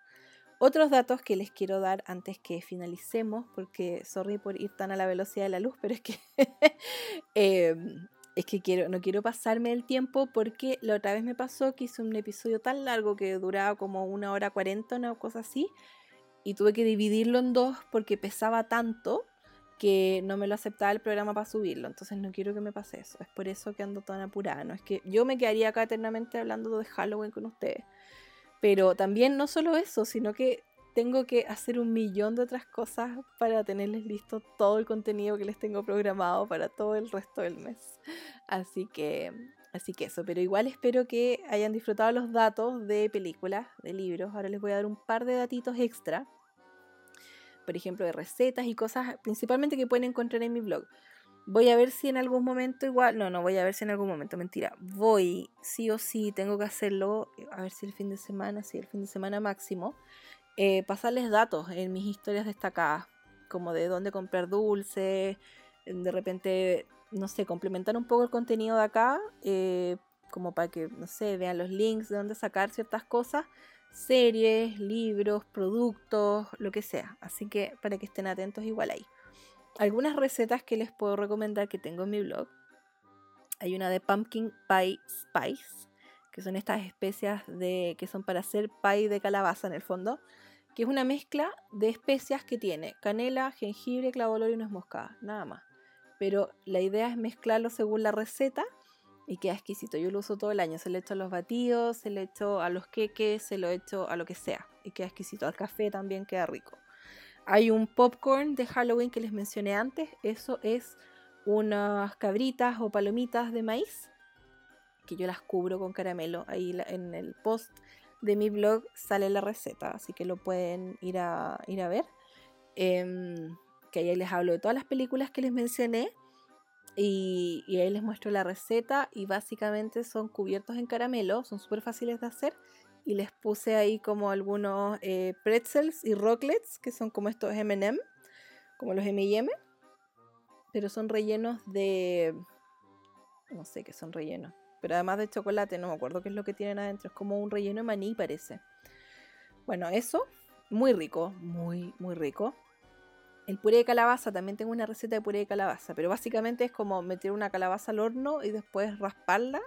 Otros datos que les quiero dar antes que finalicemos, porque sorry por ir tan a la velocidad de la luz, pero es que em, es que quiero, no quiero pasarme el tiempo porque la otra vez me pasó que hice un episodio tan largo que duraba como una hora cuarenta, una cosa así, y tuve que dividirlo en dos porque pesaba tanto que no me lo aceptaba el programa para subirlo. Entonces no quiero que me pase eso. Es por eso que ando tan apurada. No es que yo me quedaría acá eternamente hablando de Halloween con ustedes. Pero también no solo eso, sino que tengo que hacer un millón de otras cosas para tenerles listo todo el contenido que les tengo programado para todo el resto del mes. Así que Así que eso, pero igual espero que hayan disfrutado los datos de películas, de libros. Ahora les voy a dar un par de datitos extra. Por ejemplo, de recetas y cosas principalmente que pueden encontrar en mi blog. Voy a ver si en algún momento igual, no, no voy a ver si en algún momento, mentira. Voy, sí o sí, tengo que hacerlo, a ver si el fin de semana, sí, el fin de semana máximo. Eh, pasarles datos en mis historias destacadas, como de dónde comprar dulce, de repente no sé, complementar un poco el contenido de acá, eh, como para que, no sé, vean los links de dónde sacar ciertas cosas, series, libros, productos, lo que sea. Así que para que estén atentos igual ahí. Algunas recetas que les puedo recomendar que tengo en mi blog. Hay una de Pumpkin Pie Spice, que son estas especias de, que son para hacer pie de calabaza en el fondo, que es una mezcla de especias que tiene canela, jengibre, clavo y nuez moscada, nada más pero la idea es mezclarlo según la receta y queda exquisito. Yo lo uso todo el año, se lo echo a los batidos, se lo echo a los queques, se lo echo a lo que sea y queda exquisito. Al café también queda rico. Hay un popcorn de Halloween que les mencioné antes, eso es unas cabritas o palomitas de maíz que yo las cubro con caramelo. Ahí en el post de mi blog sale la receta, así que lo pueden ir a, ir a ver. Em, que ahí les hablo de todas las películas que les mencioné y, ahí les muestro la receta y básicamente son cubiertos en caramelo, son súper fáciles de hacer y les puse ahí como algunos eh, pretzels y rocklets que son como estos M&M, como los M&M, pero son rellenos de, no sé qué son rellenos, pero además de chocolate, no me acuerdo qué es lo que tienen adentro, es como un relleno de maní parece. Bueno, eso, muy rico, muy, muy rico. El puré de calabaza, también tengo una receta de puré de calabaza, pero básicamente es como meter una calabaza al horno y después rasparla,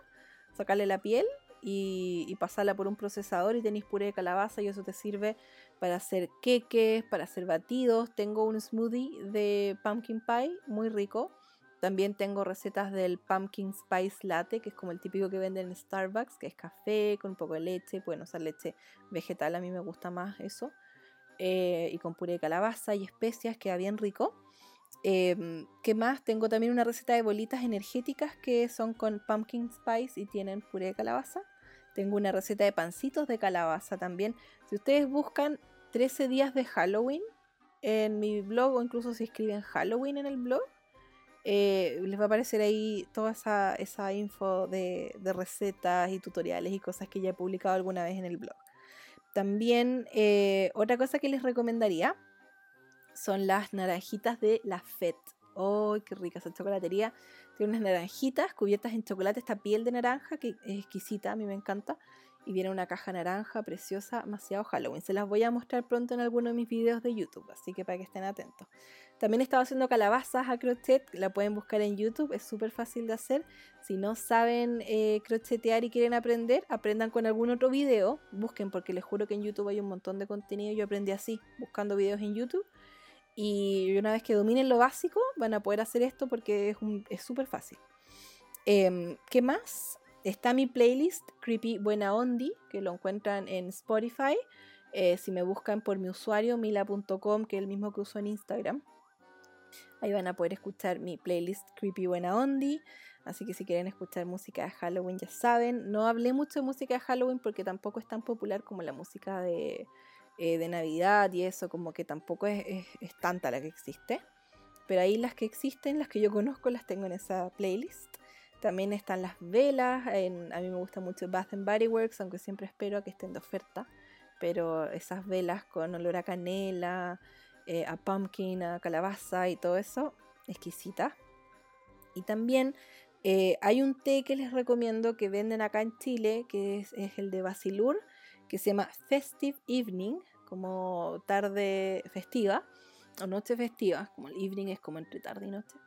sacarle la piel y, pasarla por un procesador y tenéis puré de calabaza y eso te sirve para hacer queques, para hacer batidos. Tengo un smoothie de pumpkin pie muy rico. También tengo recetas del pumpkin spice latte, que es como el típico que venden en Starbucks, que es café con un poco de leche. Pueden usar leche vegetal, a mí me gusta más eso. Eh, y con puré de calabaza y especias, queda bien rico. Em, ¿Qué más? Tengo también una receta de bolitas energéticas que son con pumpkin spice y tienen puré de calabaza. Tengo una receta de pancitos de calabaza también. Si ustedes buscan 13 días de Halloween en mi blog o incluso si escriben Halloween en el blog, eh, les va a aparecer ahí toda esa, info de, recetas y tutoriales y cosas que ya he publicado alguna vez en el blog. También eh, otra cosa que les recomendaría son las naranjitas de la FET. ¡Oh, qué rica esa chocolatería! Tiene unas naranjitas cubiertas en chocolate, esta piel de naranja que es exquisita, a mí me encanta. Y viene una caja naranja preciosa, demasiado Halloween. Se las voy a mostrar pronto en alguno de mis videos de YouTube, así que para que estén atentos. También estaba haciendo calabazas a crochet, la pueden buscar en YouTube, es súper fácil de hacer. Si no saben eh, crochetear y quieren aprender, aprendan con algún otro video, busquen porque les juro que en YouTube hay un montón de contenido. Yo aprendí así, buscando videos en YouTube y una vez que dominen lo básico, van a poder hacer esto porque es súper fácil. Em, ¿Qué más? Está mi playlist Creepy Buena Ondi, que lo encuentran en Spotify. Eh, si me buscan por mi usuario, mila.com, que es el mismo que uso en Instagram. Ahí van a poder escuchar mi playlist Creepy Buena Ondi. Así que si quieren escuchar música de Halloween, ya saben. No hablé mucho de música de Halloween porque tampoco es tan popular como la música de, eh, de Navidad y eso, como que tampoco es, tanta la que existe. Pero ahí las que existen, las que yo conozco, las tengo en esa playlist. También están las velas. a mí me gusta mucho Bath and Body Works, aunque siempre espero a que estén de oferta. Pero esas velas con olor a canela, eh, a pumpkin, a calabaza y todo eso, exquisita. Y también eh, hay un té que les recomiendo que venden acá en Chile, que es, es el de Basilur, que se llama Festive Evening como tarde festiva o noche festiva, como el evening es como entre tarde y noche.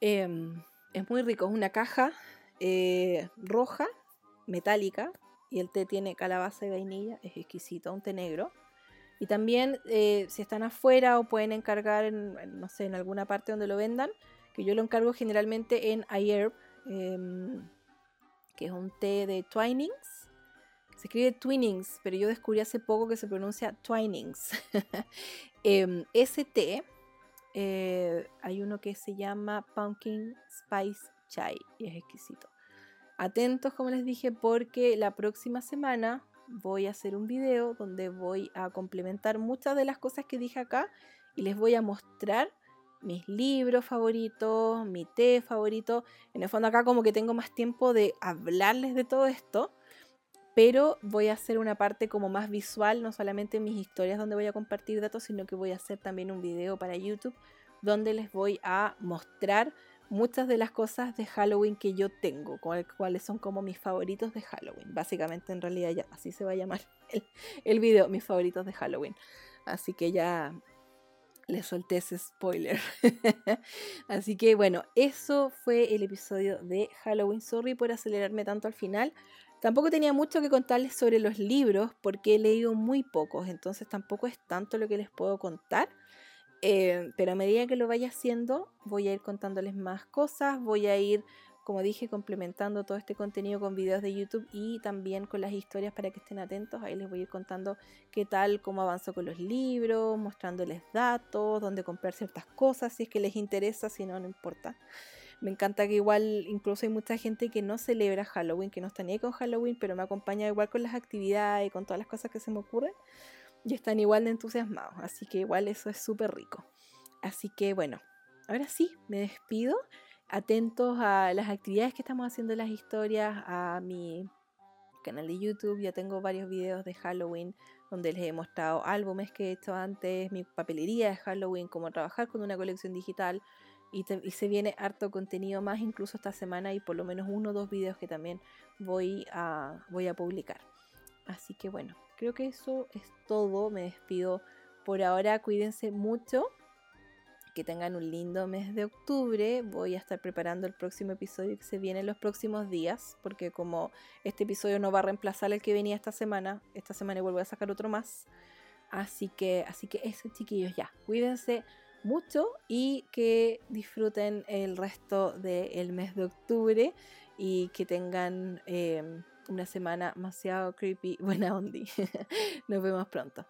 Em, es muy rico, es una caja eh, roja, metálica, y el té tiene calabaza y vainilla, es exquisito, un té negro. Y también eh, si están afuera o pueden encargar en, no sé, en alguna parte donde lo vendan, que yo lo encargo generalmente en iHerb, em, que es un té de Twinings, se escribe Twinnings, pero yo descubrí hace poco que se pronuncia Twinings. eh, ST, eh, hay uno que se llama Pumpkin Spice Chai y es exquisito. Atentos, como les dije, porque la próxima semana voy a hacer un video donde voy a complementar muchas de las cosas que dije acá y les voy a mostrar mis libros favoritos, mi té favorito. En el fondo acá como que tengo más tiempo de hablarles de todo esto pero voy a hacer una parte como más visual, no solamente mis historias donde voy a compartir datos, sino que voy a hacer también un video para YouTube donde les voy a mostrar muchas de las cosas de Halloween que yo tengo, cuáles son como mis favoritos de Halloween. Básicamente, en realidad, ya así se va a llamar el, el video, mis favoritos de Halloween. Así que ya les solté ese spoiler. así que bueno, eso fue el episodio de Halloween. Sorry por acelerarme tanto al final. Tampoco tenía mucho que contarles sobre los libros porque he leído muy pocos, entonces tampoco es tanto lo que les puedo contar. Eh, pero a medida que lo vaya haciendo, voy a ir contándoles más cosas, voy a ir, como dije, complementando todo este contenido con videos de YouTube y también con las historias para que estén atentos. Ahí les voy a ir contando qué tal, cómo avanzo con los libros, mostrándoles datos, dónde comprar ciertas cosas, si es que les interesa, si no, no importa. Me encanta que igual, incluso hay mucha gente que no celebra Halloween, que no está ni con Halloween, pero me acompaña igual con las actividades con todas las cosas que se me ocurren. Y están igual de entusiasmados. Así que igual eso es súper rico. Así que bueno, ahora sí, me despido. Atentos a las actividades que estamos haciendo en las historias, a mi canal de YouTube. Ya tengo varios videos de Halloween donde les he mostrado álbumes que he hecho antes, mi papelería de Halloween, cómo trabajar con una colección digital, y, se viene harto contenido más incluso esta semana y por lo menos uno o dos videos que también voy a, voy a publicar. Así que bueno, creo que eso es todo. Me despido por ahora. Cuídense mucho. que tengan un lindo mes de octubre. Voy a estar preparando el próximo episodio que se viene en los próximos días, porque como este episodio no va a reemplazar el que venía esta semana, esta semana vuelvo a sacar otro más. Así que, así que eso, chiquillos, ya. Cuídense mucho y que disfruten el resto del mes de octubre y que tengan em, una semana demasiado creepy, buena onda. Nos vemos pronto.